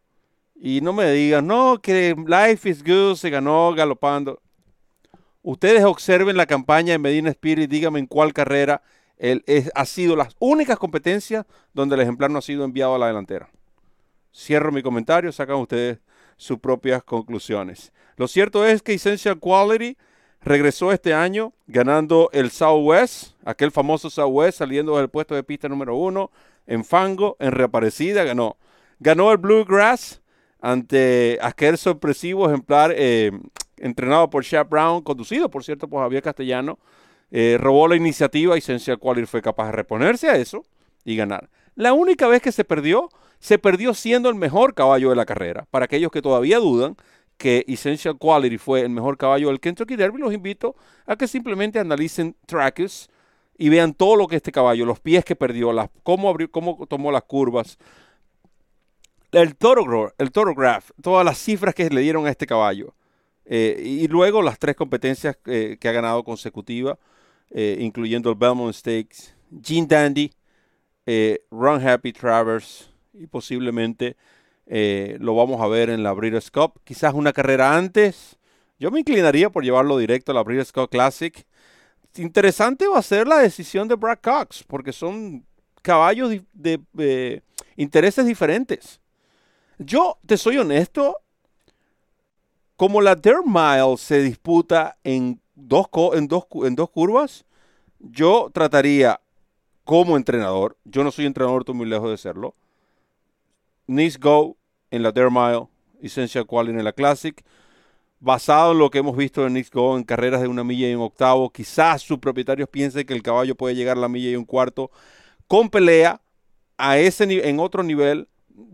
Speaker 1: Y no me digan, no, que Life is Good se ganó galopando. Ustedes observen la campaña de Medina Spirit, díganme en cuál carrera ha sido las únicas competencias donde el ejemplar no ha sido enviado a la delantera. Cierro mi comentario, sacan ustedes sus propias conclusiones. Lo cierto es que Essential Quality regresó este año ganando el Southwest, aquel famoso Southwest saliendo del puesto de pista número uno, en Fango, en reaparecida, ganó. Ganó el Bluegrass ante aquel sorpresivo ejemplar eh, entrenado por Shaq Brown, conducido por cierto por Javier Castellano. Eh, robó la iniciativa y Essential Quality fue capaz de reponerse a eso y ganar. La única vez que se perdió, se perdió siendo el mejor caballo de la carrera. Para aquellos que todavía dudan, que Essential Quality fue el mejor caballo del Kentucky Derby, los invito a que simplemente analicen Trackers y vean todo lo que este caballo, los pies que perdió, las, cómo, abrió, cómo tomó las curvas, el toro, el todas las cifras que le dieron a este caballo. Eh, y luego las tres competencias eh, que ha ganado consecutiva, eh, incluyendo el Belmont Stakes, Gene Dandy, Run Happy Travers y posiblemente eh, lo vamos a ver en la Breeders' Cup. Quizás una carrera antes. Yo me inclinaría por llevarlo directo a la Breeders' Cup Classic. Interesante va a ser la decisión de Brad Cox, porque son caballos de, intereses diferentes. Yo te soy honesto, como la Dirt Mile se disputa en dos, en dos, en dos curvas, yo trataría como entrenador, yo no soy entrenador, estoy muy lejos de serlo, Nice Go en la Dare Mile, Essential Quality en la Classic. Basado en lo que hemos visto en Nick Go en carreras de una milla y un octavo, quizás sus propietarios piensen que el caballo puede llegar a la milla y un cuarto con pelea a ese en otro nivel.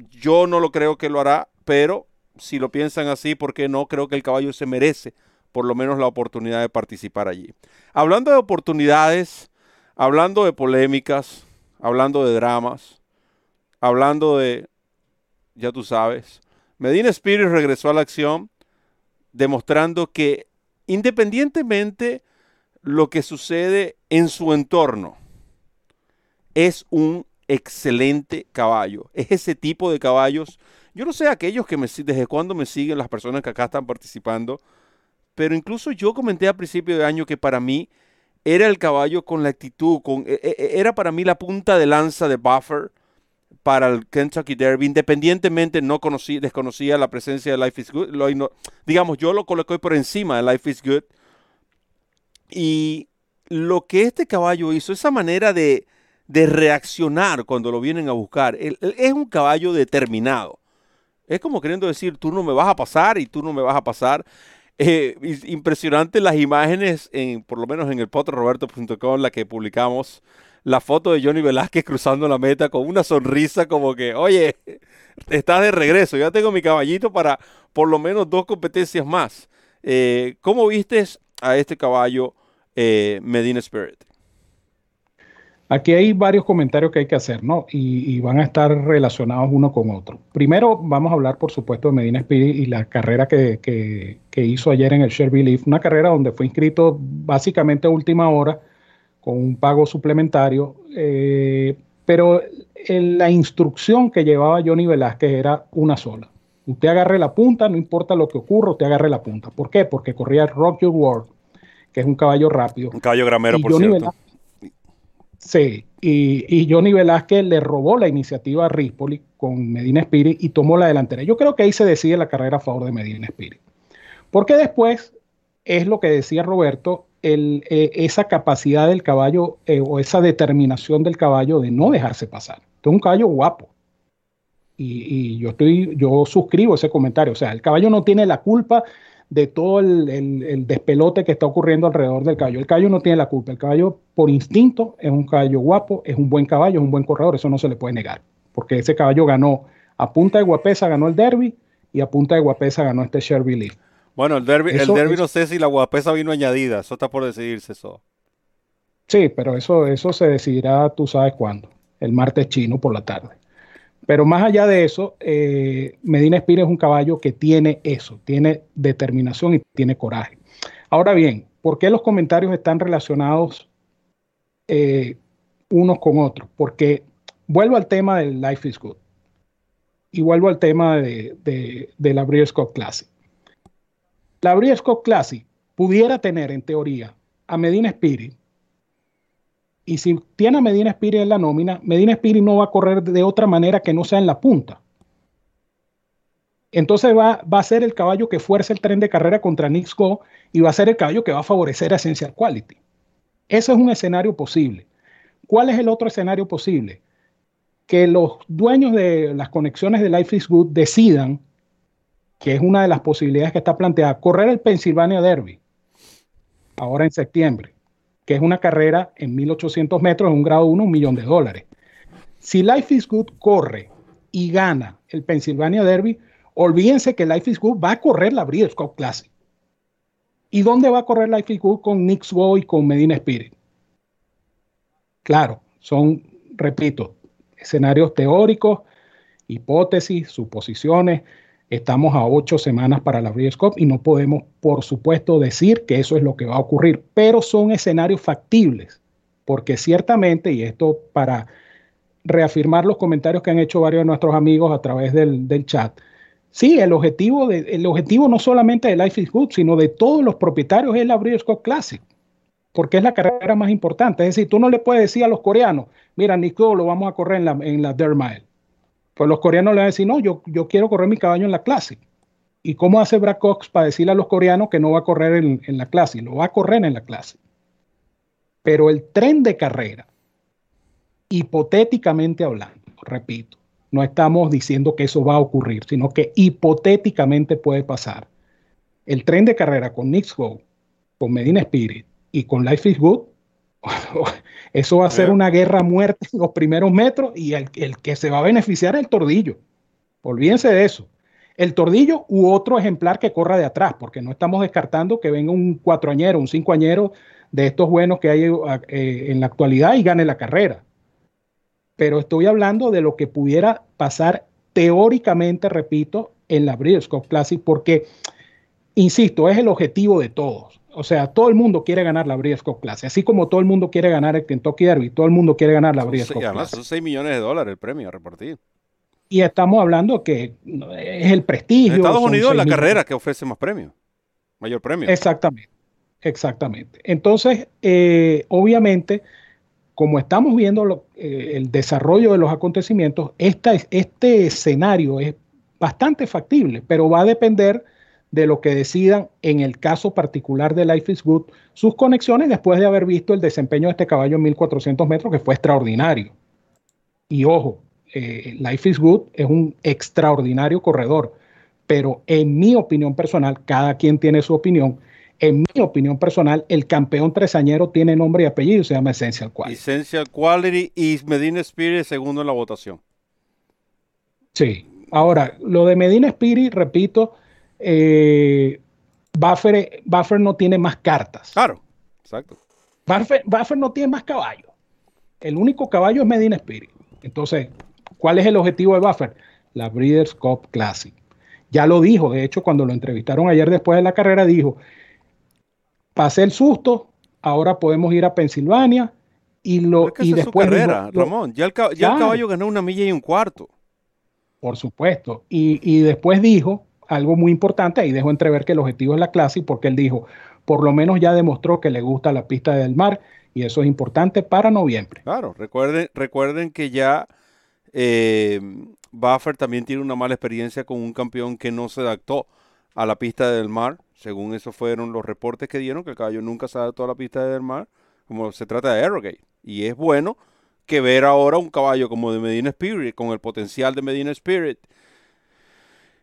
Speaker 1: Yo no lo creo que lo hará, pero si lo piensan así, ¿por qué no? Creo que el caballo se merece por lo menos la oportunidad de participar allí. Hablando de oportunidades, hablando de polémicas, hablando de dramas, hablando de ya tú sabes. Medina Spirit regresó a la acción demostrando que independientemente lo que sucede en su entorno, es un excelente caballo. Es ese tipo de caballos. Yo no sé aquellos que desde cuándo me siguen las personas que acá están participando, pero incluso yo comenté a principio de año que para mí era el caballo con la actitud, con, e, e, e, era para mí la punta de lanza de Buffer para el Kentucky Derby, independientemente no conocí, desconocía la presencia de Life is Good, digamos, yo lo coloqué por encima de Life is Good. Y lo que este caballo hizo, esa manera de, reaccionar cuando lo vienen a buscar, es un caballo determinado. Es como queriendo decir, tú no me vas a pasar y tú no me vas a pasar. Eh, impresionante las imágenes, en, por lo menos en el potroberto.com, la que publicamos la foto de Johnny Velázquez cruzando la meta con una sonrisa como que, oye, estás de regreso, ya tengo mi caballito para por lo menos dos competencias más. Eh, ¿Cómo vistes a este caballo eh, Medina Spirit?
Speaker 2: Aquí hay varios comentarios que hay que hacer, ¿no? Y, van a estar relacionados uno con otro. Primero, vamos a hablar, por supuesto, de Medina Spirit y la carrera que, que hizo ayer en el Sherby Leaf, una carrera donde fue inscrito básicamente a última hora con un pago suplementario, eh, pero la instrucción que llevaba Johnny Velázquez era una sola. Usted agarre la punta, no importa lo que ocurra, usted agarre la punta. ¿Por qué? Porque corría Rock Your World, que es un caballo rápido.
Speaker 1: Un caballo gramero, por cierto.
Speaker 2: Sí, y, y, Johnny Velázquez le robó la iniciativa a Rispoli con Medina Spirit y tomó la delantera. Yo creo que ahí se decide la carrera a favor de Medina Spirit. Porque después es lo que decía Roberto, el, eh, esa capacidad del caballo eh, o esa determinación del caballo de no dejarse pasar. es un caballo guapo. Y, yo estoy, yo suscribo ese comentario. O sea, el caballo no tiene la culpa de todo el, despelote que está ocurriendo alrededor del caballo. El caballo no tiene la culpa. El caballo, por instinto, es un caballo guapo, es un buen caballo, es un buen corredor. Eso no se le puede negar. Porque ese caballo ganó a punta de guapesa, ganó el derby y a punta de guapesa ganó este Sherby Lee.
Speaker 1: Bueno, el derby, el derby no sé si la guapesa vino añadida. Eso está por decidirse eso.
Speaker 2: Sí, pero eso, eso se decidirá, tú sabes cuándo. El martes chino por la tarde. Pero más allá de eso, eh, Medina Espira es un caballo que tiene eso, tiene determinación y tiene coraje. Ahora bien, ¿por qué los comentarios están relacionados eh, unos con otros? Porque vuelvo al tema del Life is Good y vuelvo al tema de, la Breeders' Cup Classic. La Breeders' Cup Classic pudiera tener en teoría a Medina Spirit y si tiene a Medina Spirit en la nómina, Medina Spirit no va a correr de otra manera que no sea en la punta. Entonces va, va a ser el caballo que fuerza el tren de carrera contra Nix Go y va a ser el caballo que va a favorecer a Essential Quality. Ese es un escenario posible. ¿Cuál es el otro escenario posible? Que los dueños de las conexiones de Life is Good decidan, que es una de las posibilidades que está planteada, correr el Pennsylvania Derby, ahora en septiembre que es una carrera en 1800 metros, en un grado 1, un millón de dólares. Si Life is Good corre y gana el Pennsylvania Derby, olvídense que Life is Good va a correr la Breeders' Cup Classic. ¿Y dónde va a correr Life is Good con Nick Go y con Medina Spirit? Claro, son, repito, escenarios teóricos, hipótesis, suposiciones, Estamos a ocho semanas para la Breeders' y no podemos, por supuesto, decir que eso es lo que va a ocurrir, pero son escenarios factibles, porque ciertamente, y esto para reafirmar los comentarios que han hecho varios de nuestros amigos a través del, chat, sí, el objetivo, de, el objetivo no solamente de Life is Good, sino de todos los propietarios es la Breeders' Classic, porque es la carrera más importante. Es decir, tú no le puedes decir a los coreanos, mira, Nico, lo vamos a correr en la, en la pues los coreanos le van a decir, no, yo, yo quiero correr mi caballo en la clase. ¿Y cómo hace Brad Cox para decirle a los coreanos que no va a correr en, en la clase? Lo va a correr en la clase. Pero el tren de carrera, hipotéticamente hablando, repito, no estamos diciendo que eso va a ocurrir, sino que hipotéticamente puede pasar. El tren de carrera con Knicks Go, con Medina Spirit y con Life is Good Eso va a ser una guerra muerte en los primeros metros y el, que se va a beneficiar es el tordillo. Olvídense de eso. El tordillo u otro ejemplar que corra de atrás, porque no estamos descartando que venga un cuatroañero, un cincoañero de estos buenos que hay eh, en la actualidad y gane la carrera. Pero estoy hablando de lo que pudiera pasar teóricamente, repito, en la Breeders' Cup Classic, porque, insisto, es el objetivo de todos. O sea, todo el mundo quiere ganar la Breeders' Cup Classic, así como todo el mundo quiere ganar el Kentucky Derby, todo el mundo quiere ganar la Breeders' Cup
Speaker 1: Classic. Son 6 millones de dólares el premio a repartir.
Speaker 2: Y estamos hablando que es el prestigio. En
Speaker 1: Estados Unidos es la carrera que ofrece más premios, mayor premio.
Speaker 2: Exactamente, exactamente. Entonces, eh, obviamente, como estamos viendo eh, el desarrollo de los acontecimientos, este escenario es bastante factible, pero va a depender de lo que decidan en el caso particular de Life is Good, sus conexiones después de haber visto el desempeño de este caballo en 1400 metros, que fue extraordinario. Y ojo, eh, Life is Good es un extraordinario corredor, pero en mi opinión personal, cada quien tiene su opinión. En mi opinión personal, el campeón tresañero tiene nombre y apellido, se llama Essential Quality.
Speaker 1: Essential Quality y Medina Spirit segundo en la votación.
Speaker 2: Sí. Ahora, lo de Medina Spirit, repito, eh, Buffer, no tiene más cartas.
Speaker 1: Claro, exacto.
Speaker 2: Buffer, no tiene más caballos. El único caballo es Medina Spirit. Entonces, ¿cuál es el objetivo de Buffer? La Breeders' Cup Classic. Ya lo dijo, de hecho, cuando lo entrevistaron ayer después de la carrera, dijo, pasé el susto, ahora podemos ir a Pensilvania y lo y después
Speaker 1: Ramón, ya, el, caballo ganó una milla y un cuarto.
Speaker 2: Por supuesto. Y, y después dijo algo muy importante, ahí dejó entrever que el objetivo es la clase, porque él dijo, por lo menos ya demostró que le gusta la pista del mar y eso es importante para noviembre.
Speaker 1: Claro, recuerden, recuerden que ya eh, Buffer también tiene una mala experiencia con un campeón que no se adaptó a la pista del mar. Según eso fueron los reportes que dieron, que el caballo nunca se adaptó a la pista del mar, como se trata de Arrogate. Y es bueno que ver ahora un caballo como de Medina Spirit, con el potencial de Medina Spirit.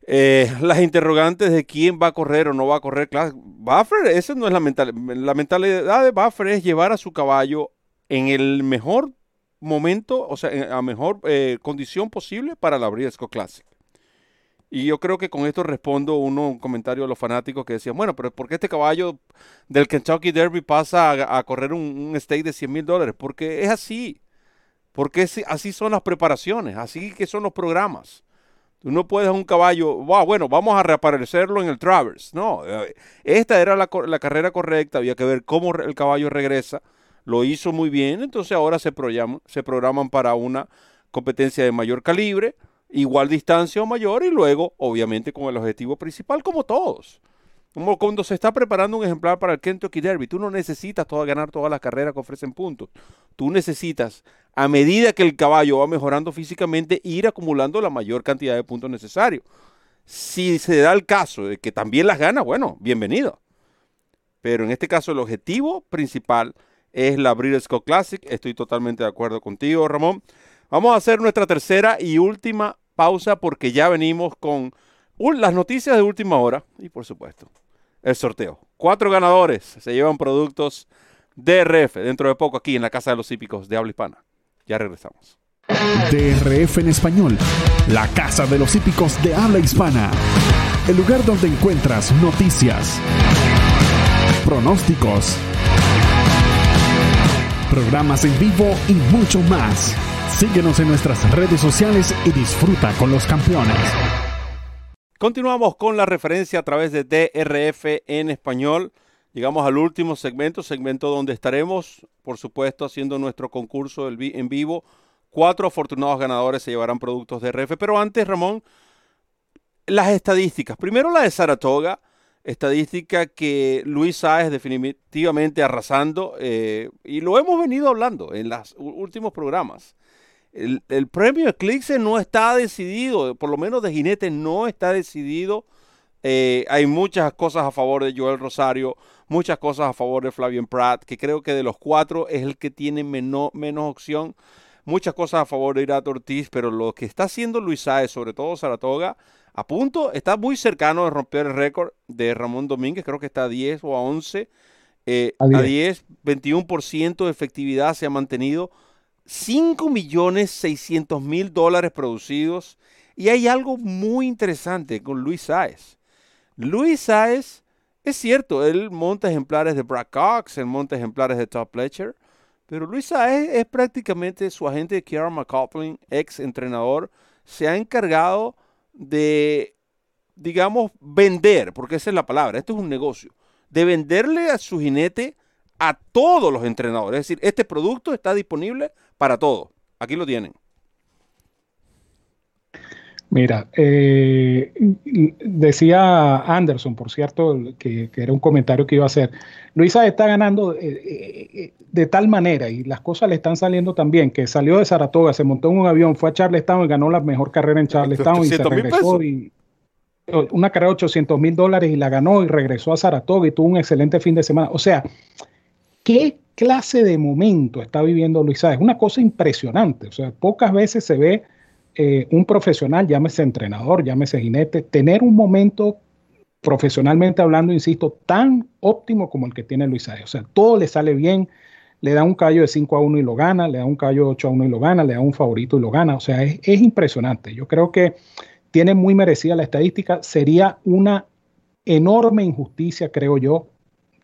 Speaker 1: Eh, las interrogantes de quién va a correr o no va a correr. Claro, Buffer, esa no es la mentalidad. La mentalidad de Buffer es llevar a su caballo en el mejor momento, o sea, a mejor eh, condición posible para la Briscoe Classic. Y yo creo que con esto respondo uno, un comentario de los fanáticos que decían, bueno, pero ¿por qué este caballo del Kentucky Derby pasa a, correr un, un, stake de 100 mil dólares? Porque es así. Porque así son las preparaciones, así que son los programas. Tú no puedes un caballo, bueno, vamos a reaparecerlo en el Travers. No, eh, esta era la, la carrera correcta, había que ver cómo el caballo regresa lo hizo muy bien, entonces ahora se se programan para una competencia de mayor calibre, igual distancia o mayor, y luego, obviamente, con el objetivo principal, como todos. Como cuando se está preparando un ejemplar para el Kentucky Derby, tú no necesitas toda, ganar todas las carreras que ofrecen puntos. Tú necesitas, a medida que el caballo va mejorando físicamente, ir acumulando la mayor cantidad de puntos necesarios. Si se da el caso de que también las gana, bueno, bienvenido. Pero en este caso el objetivo principal es la Breeders' Cup Classic. Estoy totalmente de acuerdo contigo, Ramón. Vamos a hacer nuestra tercera y última pausa porque ya venimos con las noticias de última hora y por supuesto el sorteo. Cuatro ganadores se llevan productos DRF dentro de poco aquí en la Casa de los Hípicos de Habla Hispana. Ya regresamos.
Speaker 4: DRF en español, la Casa de los Hípicos de Habla Hispana. El lugar donde encuentras noticias, pronósticos programas en vivo y mucho más. Síguenos en nuestras redes sociales y disfruta con los campeones.
Speaker 1: Continuamos con la referencia a través de DRF en español. Llegamos al último segmento, segmento donde estaremos, por supuesto, haciendo nuestro concurso en vivo. Cuatro afortunados ganadores se llevarán productos de DRF. Pero antes, Ramón, las estadísticas. Primero la de Saratoga estadística que Luis Sáez definitivamente arrasando, eh, y lo hemos venido hablando en los últimos programas. El, premio Eclipse no está decidido, por lo menos de jinete no está decidido. Eh, hay muchas cosas a favor de Joel Rosario, muchas cosas a favor de Flavian Pratt, que creo que de los cuatro es el que tiene menos opción. Muchas cosas a favor de Irato Ortiz, pero lo que está haciendo Luis Sáez, sobre todo Saratoga, a punto, está muy cercano de romper el récord de Ramón Domínguez, creo que está a 10 o a 11, eh, a 10, 21% de efectividad se ha mantenido, 5 millones 600 mil dólares producidos, y hay algo muy interesante con Luis Sáez. Luis Sáez, es cierto, él monta ejemplares de Brad Cox, él monta ejemplares de Top Fletcher, pero Luis Sáez es prácticamente su agente Kieran McCauley, ex entrenador, se ha encargado de, digamos, vender, porque esa es la palabra, esto es un negocio, de venderle a su jinete a todos los entrenadores. Es decir, este producto está disponible para todos. Aquí lo tienen.
Speaker 2: Mira, eh, decía Anderson, por cierto, que, era un comentario que iba a hacer. Luisa está ganando eh, eh, de tal manera y las cosas le están saliendo tan bien que salió de Saratoga, se montó en un avión, fue a Charlestown y ganó la mejor carrera en Charlestown y se regresó y una carrera de 800 mil dólares y la ganó y regresó a Saratoga y tuvo un excelente fin de semana. O sea, ¿qué clase de momento está viviendo Luisa? Es una cosa impresionante. O sea, pocas veces se ve eh, un profesional, llámese entrenador, llámese jinete, tener un momento profesionalmente hablando, insisto, tan óptimo como el que tiene Luis O sea, todo le sale bien, le da un callo de 5 a 1 y lo gana, le da un callo de 8 a 1 y lo gana, le da un favorito y lo gana. O sea, es impresionante. Yo creo que tiene muy merecida la estadística. Sería una enorme injusticia, creo yo,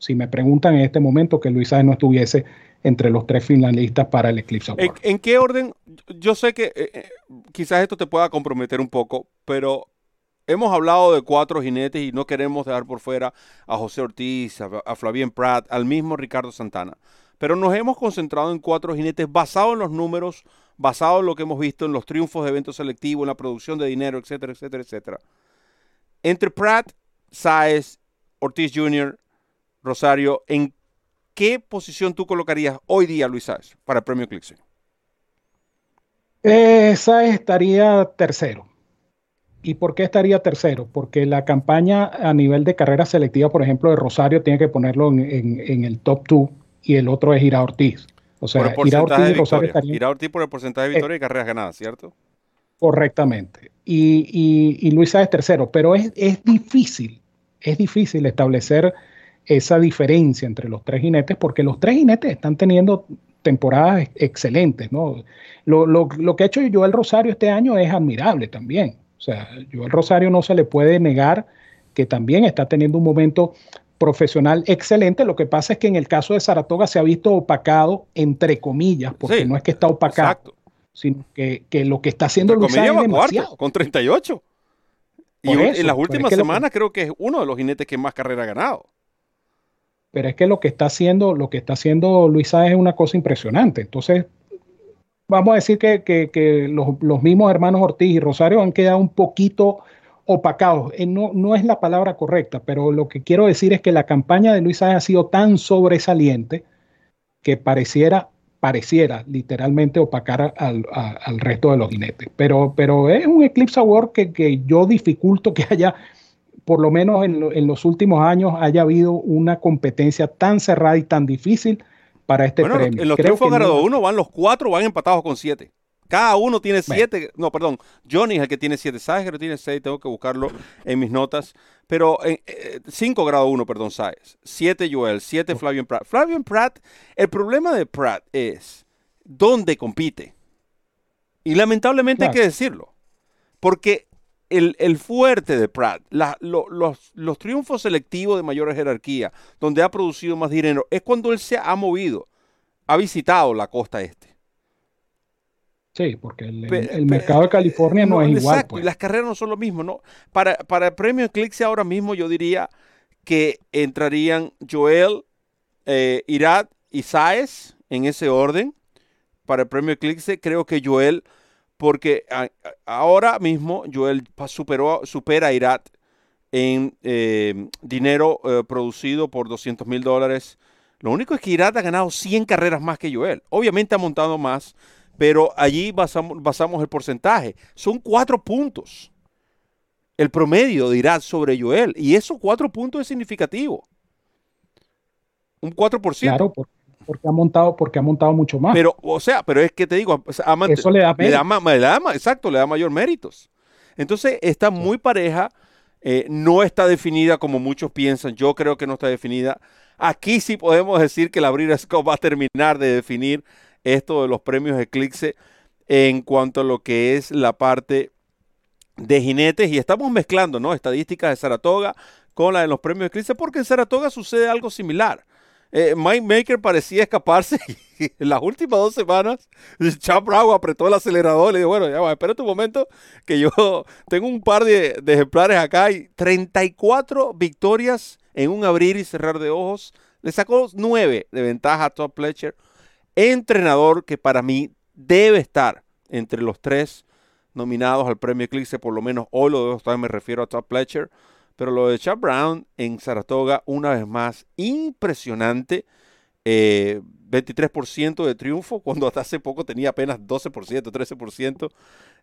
Speaker 2: si me preguntan en este momento que Luis no estuviese entre los tres finalistas para el Eclipse Award.
Speaker 1: ¿En, qué orden? Yo sé que eh, eh, quizás esto te pueda comprometer un poco, pero hemos hablado de cuatro jinetes y no queremos dejar por fuera a José Ortiz, a, a Flavien Pratt, al mismo Ricardo Santana. Pero nos hemos concentrado en cuatro jinetes basados en los números, basado en lo que hemos visto en los triunfos de eventos selectivos, en la producción de dinero, etcétera, etcétera, etcétera. Entre Pratt, Saez, Ortiz Jr., Rosario, ¿en qué posición tú colocarías hoy día Luis Saez para el premio Clixen?
Speaker 2: Eh, Saez estaría tercero. ¿Y por qué estaría tercero? Porque la campaña a nivel de carrera selectiva, por ejemplo, de Rosario, tiene que ponerlo en, el top 2 y el otro es Ira Ortiz. O sea,
Speaker 1: Ira Ortiz y Rosario estarían... Ortiz por el porcentaje de victoria y carreras ganadas, ¿cierto?
Speaker 2: Correctamente. Y, y, Luis Saez tercero. Pero es, es difícil, es difícil establecer esa diferencia entre los tres jinetes porque los tres jinetes están teniendo temporadas excelentes, ¿no? Lo, lo, lo que ha hecho Joel Rosario este año es admirable también. O sea, Joel Rosario no se le puede negar que también está teniendo un momento profesional excelente. Lo que pasa es que en el caso de Saratoga se ha visto opacado, entre comillas, porque no es que está opacado, sino que, lo que está haciendo
Speaker 1: Luis es demasiado. con 38. Y en las últimas semanas creo que es uno de los jinetes que más carrera ha ganado.
Speaker 2: Pero es que lo que está haciendo, lo que está haciendo Luis es una cosa impresionante. Entonces, vamos a decir que, los, mismos hermanos Ortiz y Rosario han quedado un poquito opacados. Eh, no, no, es la palabra correcta, pero lo que quiero decir es que la campaña de Luis Sáenz ha sido tan sobresaliente que pareciera, pareciera literalmente opacar al, resto de los jinetes. Pero, pero es un Eclipse Award que, que yo dificulto que haya, por lo menos en, en los últimos años, haya habido una competencia tan cerrada y tan difícil para este premio.
Speaker 1: En los triunfos grado 1 van los cuatro, van empatados con siete. Cada uno tiene siete. No, perdón. Johnny es el que tiene siete. Sáez que tiene seis. Tengo que buscarlo en mis notas. Pero en eh, cinco grado 1, perdón, Sáez. Siete Joel. Siete Flavian Pratt. Flavian Pratt, el problema de Pratt es dónde compite. Y lamentablemente hay que decirlo. Porque el, fuerte de Pratt, los, triunfos selectivos de mayor jerarquía, donde ha producido más dinero, es cuando él se ha movido, ha visitado la costa este.
Speaker 2: Sí, porque el, mercado de California no, es igual. Exacto,
Speaker 1: y pues. las carreras no son lo mismo, ¿no? Para, para el premio Eclipse ahora mismo yo diría que entrarían Joel, eh, Irat y Saez en ese orden. Para el premio Eclipse creo que Joel porque ahora mismo Joel superó, supera a Irat en eh, dinero eh, producido por 200 mil dólares. Lo único es que Irat ha ganado 100 carreras más que Joel. Obviamente ha montado más, pero allí basamos, basamos el porcentaje. Son cuatro puntos el promedio de Irat sobre Joel. Y esos cuatro puntos es significativo. Un 4%. Claro,
Speaker 2: porque porque ha montado, porque ha montado mucho más.
Speaker 1: Pero, o sea, pero es que te digo,
Speaker 2: eso le da,
Speaker 1: le da, exacto, le da mayor méritos. Entonces, está muy pareja, eh, no está definida como muchos piensan, yo creo que no está definida. Aquí sí podemos decir que la Brida Scott va a terminar de definir esto de los premios Eclipse en cuanto a lo que es la parte de jinetes y estamos mezclando, ¿no? Estadísticas de Saratoga con la de los premios Eclipse porque en Saratoga sucede algo similar. Eh, Mike Maker parecía escaparse y en las últimas dos semanas Chap Brown apretó el acelerador y le dijo, bueno, ya va, espérate un momento que yo tengo un par de, ejemplares acá y 34 victorias en un abrir y cerrar de ojos. Le sacó 9 de ventaja a Top Pletcher, entrenador que para mí debe estar entre los tres nominados al premio Eclipse, por lo menos hoy lo debo me refiero a Top Pletcher. Pero lo de Chad Brown en Saratoga, una vez más, impresionante. 23% eh, de triunfo, cuando hasta hace poco tenía apenas 12%, 13%.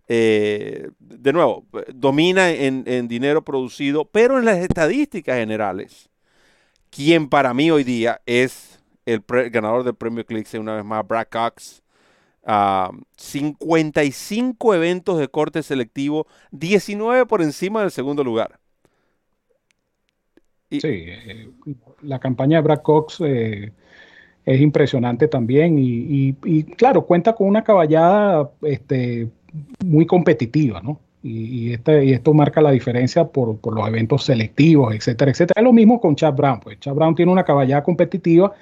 Speaker 1: Eh, de nuevo, domina en, dinero producido, pero en las estadísticas generales, quien para mí hoy día es el ganador del premio Eclipse, una vez más, Brad Cox. 55 ah, eventos de corte selectivo, 19 por encima del segundo lugar
Speaker 2: sí, eh, la campaña de Brad Cox eh, es impresionante también y, claro, cuenta con una caballada este, muy competitiva, ¿no? Y, este, y, esto marca la diferencia por, los eventos selectivos, etcétera, etcétera. Es lo mismo con Chad Brown, pues Chad Brown tiene una caballada competitiva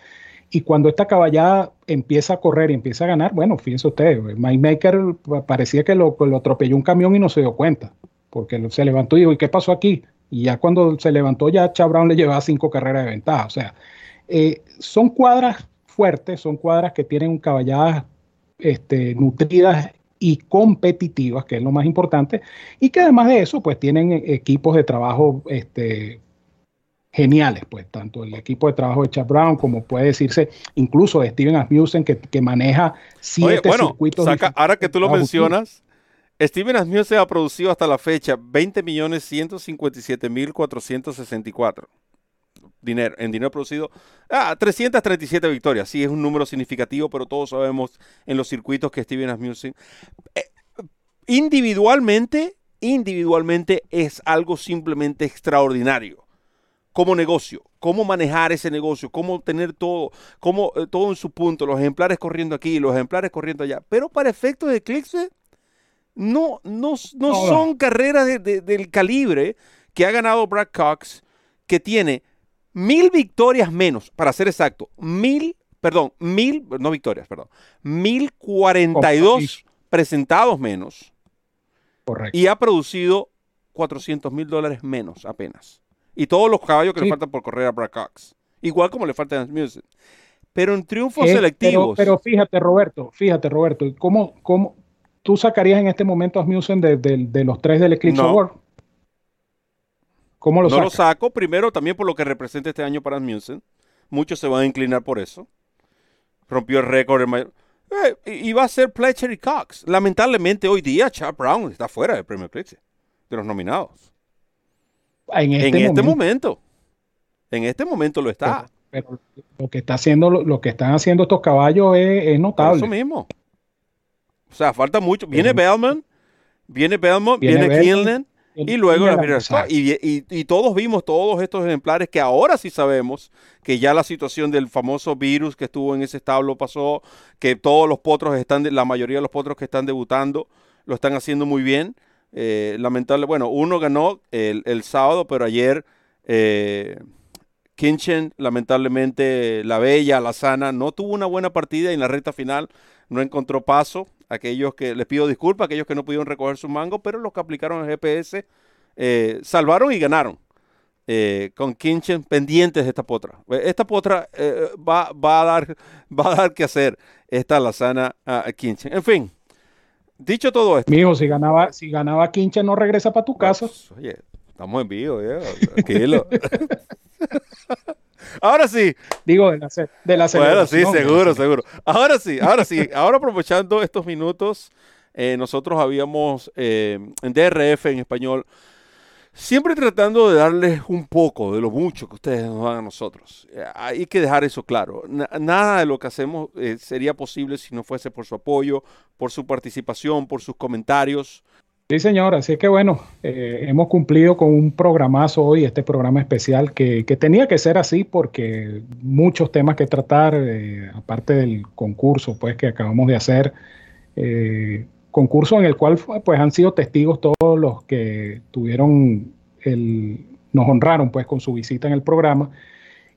Speaker 2: y cuando esta caballada empieza a correr y empieza a ganar, bueno, fíjense ustedes, Mike Maker parecía que lo, lo atropelló un camión y no se dio cuenta, porque se levantó y dijo, ¿y qué pasó aquí? Y ya cuando se levantó, ya Chad Brown le llevaba cinco carreras de ventaja. O sea, eh, son cuadras fuertes, son cuadras que tienen caballadas este, nutridas y competitivas, que es lo más importante, y que además de eso, pues tienen equipos de trabajo este, geniales, pues tanto el equipo de trabajo de Chad Brown como puede decirse incluso de Steven Asmussen que, que maneja siete circuitos.
Speaker 1: ahora que tú lo mencionas, Steven Asmussen ha producido hasta la fecha 20.157.464 dinero, en dinero producido. Ah, 337 victorias. Sí, es un número significativo, pero todos sabemos en los circuitos que Steven Asmussen. Eh, individualmente, individualmente es algo simplemente extraordinario. Como negocio, cómo manejar ese negocio, cómo tener todo, cómo, eh, todo en su punto, los ejemplares corriendo aquí, los ejemplares corriendo allá. Pero para efectos de Eclipse, no, no, no, son carreras del calibre que ha ganado Brad Cox, que tiene mil victorias menos, para ser exacto, mil, perdón, mil, no victorias, perdón, mil cuarenta y dos presentados menos.
Speaker 2: Correcto.
Speaker 1: Y ha producido 400 mil dólares menos apenas. Y todos los caballos que le faltan por correr a Brad Cox. Igual como le faltan a Music. Pero en triunfos selectivos.
Speaker 2: Pero, fíjate, Roberto, fíjate, Roberto, ¿cómo, cómo tú sacarías en este momento a Asmussen de, los tres del Eclipse Award?
Speaker 1: ¿Cómo lo no lo saco, primero también por lo que representa este año para Asmussen. Muchos se van a inclinar por eso. Rompió el récord. Eh, y va a ser Pletcher y Cox. Lamentablemente hoy día Chad Brown está fuera del premio Eclipse, de los nominados. En este, este momento. En este momento lo está.
Speaker 2: Pero, lo que está haciendo, lo, que están haciendo estos caballos es, notable.
Speaker 1: eso mismo. O sea, falta mucho. Viene Bellman, viene Bellman, viene, viene y luego y, todos vimos todos estos ejemplares que ahora sí sabemos que ya la situación del famoso virus que estuvo en ese establo pasó, que todos los potros están, la mayoría de los potros que están debutando lo están haciendo muy bien. Eh, lamentable, bueno, uno ganó el, sábado, pero ayer eh, Kinchen, lamentablemente, la bella, la sana, no tuvo una buena partida y en la recta final no encontró paso aquellos que, les pido disculpas, aquellos que no pudieron recoger su mango, pero los que aplicaron el GPS eh, salvaron y ganaron. Eh, con Kinchen pendientes de esta potra. Esta potra eh, va, va, a dar, va a dar que hacer esta lazana a Kinchen. En fin, dicho todo esto.
Speaker 2: Mijo, si ganaba, si ganaba Kinchen, no regresa para tu casa.
Speaker 1: Pues, oye, estamos en vivo, tranquilo. Ahora sí.
Speaker 2: Digo, de la, de la
Speaker 1: Bueno, sí, seguro, seguro. Ahora sí, ahora sí. Ahora aprovechando estos minutos, eh, nosotros habíamos eh, en DRF en español, siempre tratando de darles un poco de lo mucho que ustedes nos dan a nosotros. Eh, hay que dejar eso claro. nada de lo que hacemos sería posible si no fuese por su apoyo, por su participación, por sus comentarios.
Speaker 2: Sí, señor, así que bueno, eh, hemos cumplido con un programazo hoy, este programa especial que, tenía que ser así porque muchos temas que tratar, eh, aparte del concurso pues que acabamos de hacer, eh, concurso en el cual pues han sido testigos todos los que tuvieron el, nos honraron pues con su visita en el programa.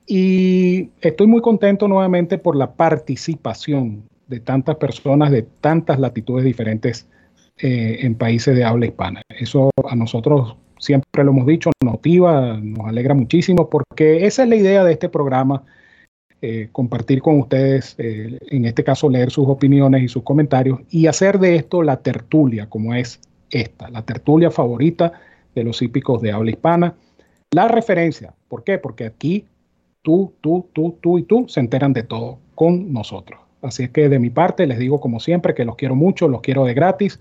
Speaker 2: Y estoy muy contento nuevamente por la participación de tantas personas de tantas latitudes diferentes eh, en países de habla hispana. Eso a nosotros siempre lo hemos dicho, nos motiva, nos alegra muchísimo porque esa es la idea de este programa, eh, compartir con ustedes, eh, en este caso leer sus opiniones y sus comentarios y hacer de esto la tertulia como es esta, la tertulia favorita de los hípicos de habla hispana. La referencia, ¿por qué? Porque aquí tú, tú, tú, tú y tú se enteran de todo con nosotros. Así es que de mi parte les digo como siempre que los quiero mucho, los quiero de gratis.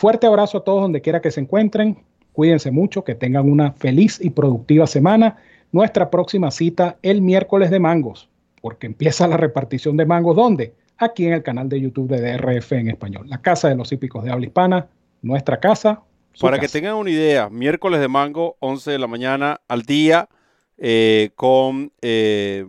Speaker 2: Fuerte abrazo a todos donde quiera que se encuentren. Cuídense mucho, que tengan una feliz y productiva semana. Nuestra próxima cita el miércoles de mangos, porque empieza la repartición de mangos. ¿Dónde? Aquí en el canal de YouTube de DRF en español. La Casa de los Hípicos de Habla Hispana, nuestra casa.
Speaker 1: Para que tengan una idea, miércoles de mango, 11 de la mañana al día, eh, con eh,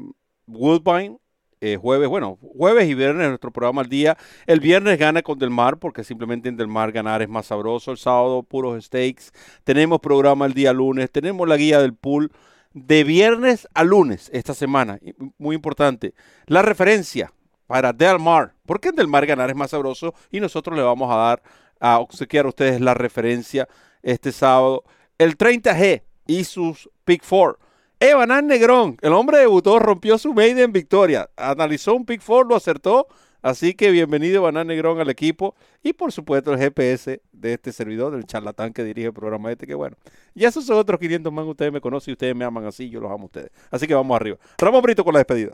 Speaker 1: Woodbine, eh, jueves, bueno, jueves y viernes nuestro programa al día. El viernes gana con Del Mar, porque simplemente en Del Mar ganar es más sabroso. El sábado, puros steaks. Tenemos programa el día lunes. Tenemos la guía del pool de viernes a lunes esta semana. Muy importante. La referencia para Del Mar. porque en Del Mar ganar es más sabroso? Y nosotros le vamos a dar a obsequiar a ustedes la referencia este sábado. El 30G y sus Pick 4 Evan Negrón, el hombre debutó, rompió su en victoria, analizó un pick four, lo acertó Así que bienvenido Banán Negrón al equipo y por supuesto el GPS de este servidor, del charlatán que dirige el programa este, que bueno, ya esos son otros 500 más, ustedes me conocen y ustedes me aman así, yo los amo a ustedes. Así que vamos arriba. Ramón Brito con la despedida.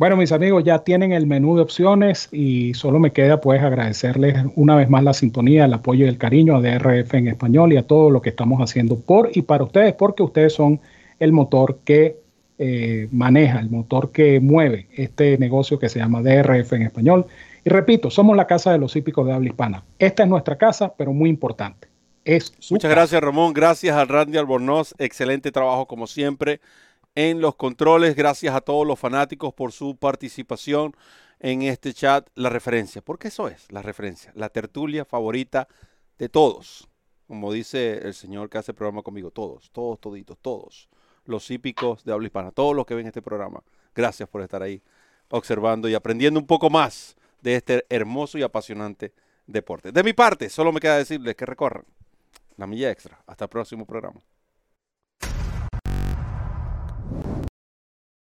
Speaker 2: Bueno, mis amigos, ya tienen el menú de opciones y solo me queda pues agradecerles una vez más la sintonía, el apoyo y el cariño a DRF en español y a todo lo que estamos haciendo por y para ustedes, porque ustedes son el motor que eh, maneja, el motor que mueve este negocio que se llama DRF en español. Y repito, somos la casa de los hípicos de habla hispana. Esta es nuestra casa, pero muy importante. Es
Speaker 1: Muchas gracias, Ramón. Gracias a Randy Albornoz. Excelente trabajo, como siempre, en los controles. Gracias a todos los fanáticos por su participación en este chat. La referencia, porque eso es la referencia, la tertulia favorita de todos. Como dice el señor que hace el programa conmigo, todos, todos, toditos, todos los hípicos de habla hispana, todos los que ven este programa. Gracias por estar ahí observando y aprendiendo un poco más de este hermoso y apasionante deporte. De mi parte, solo me queda decirles que recorran la milla extra. Hasta el próximo programa.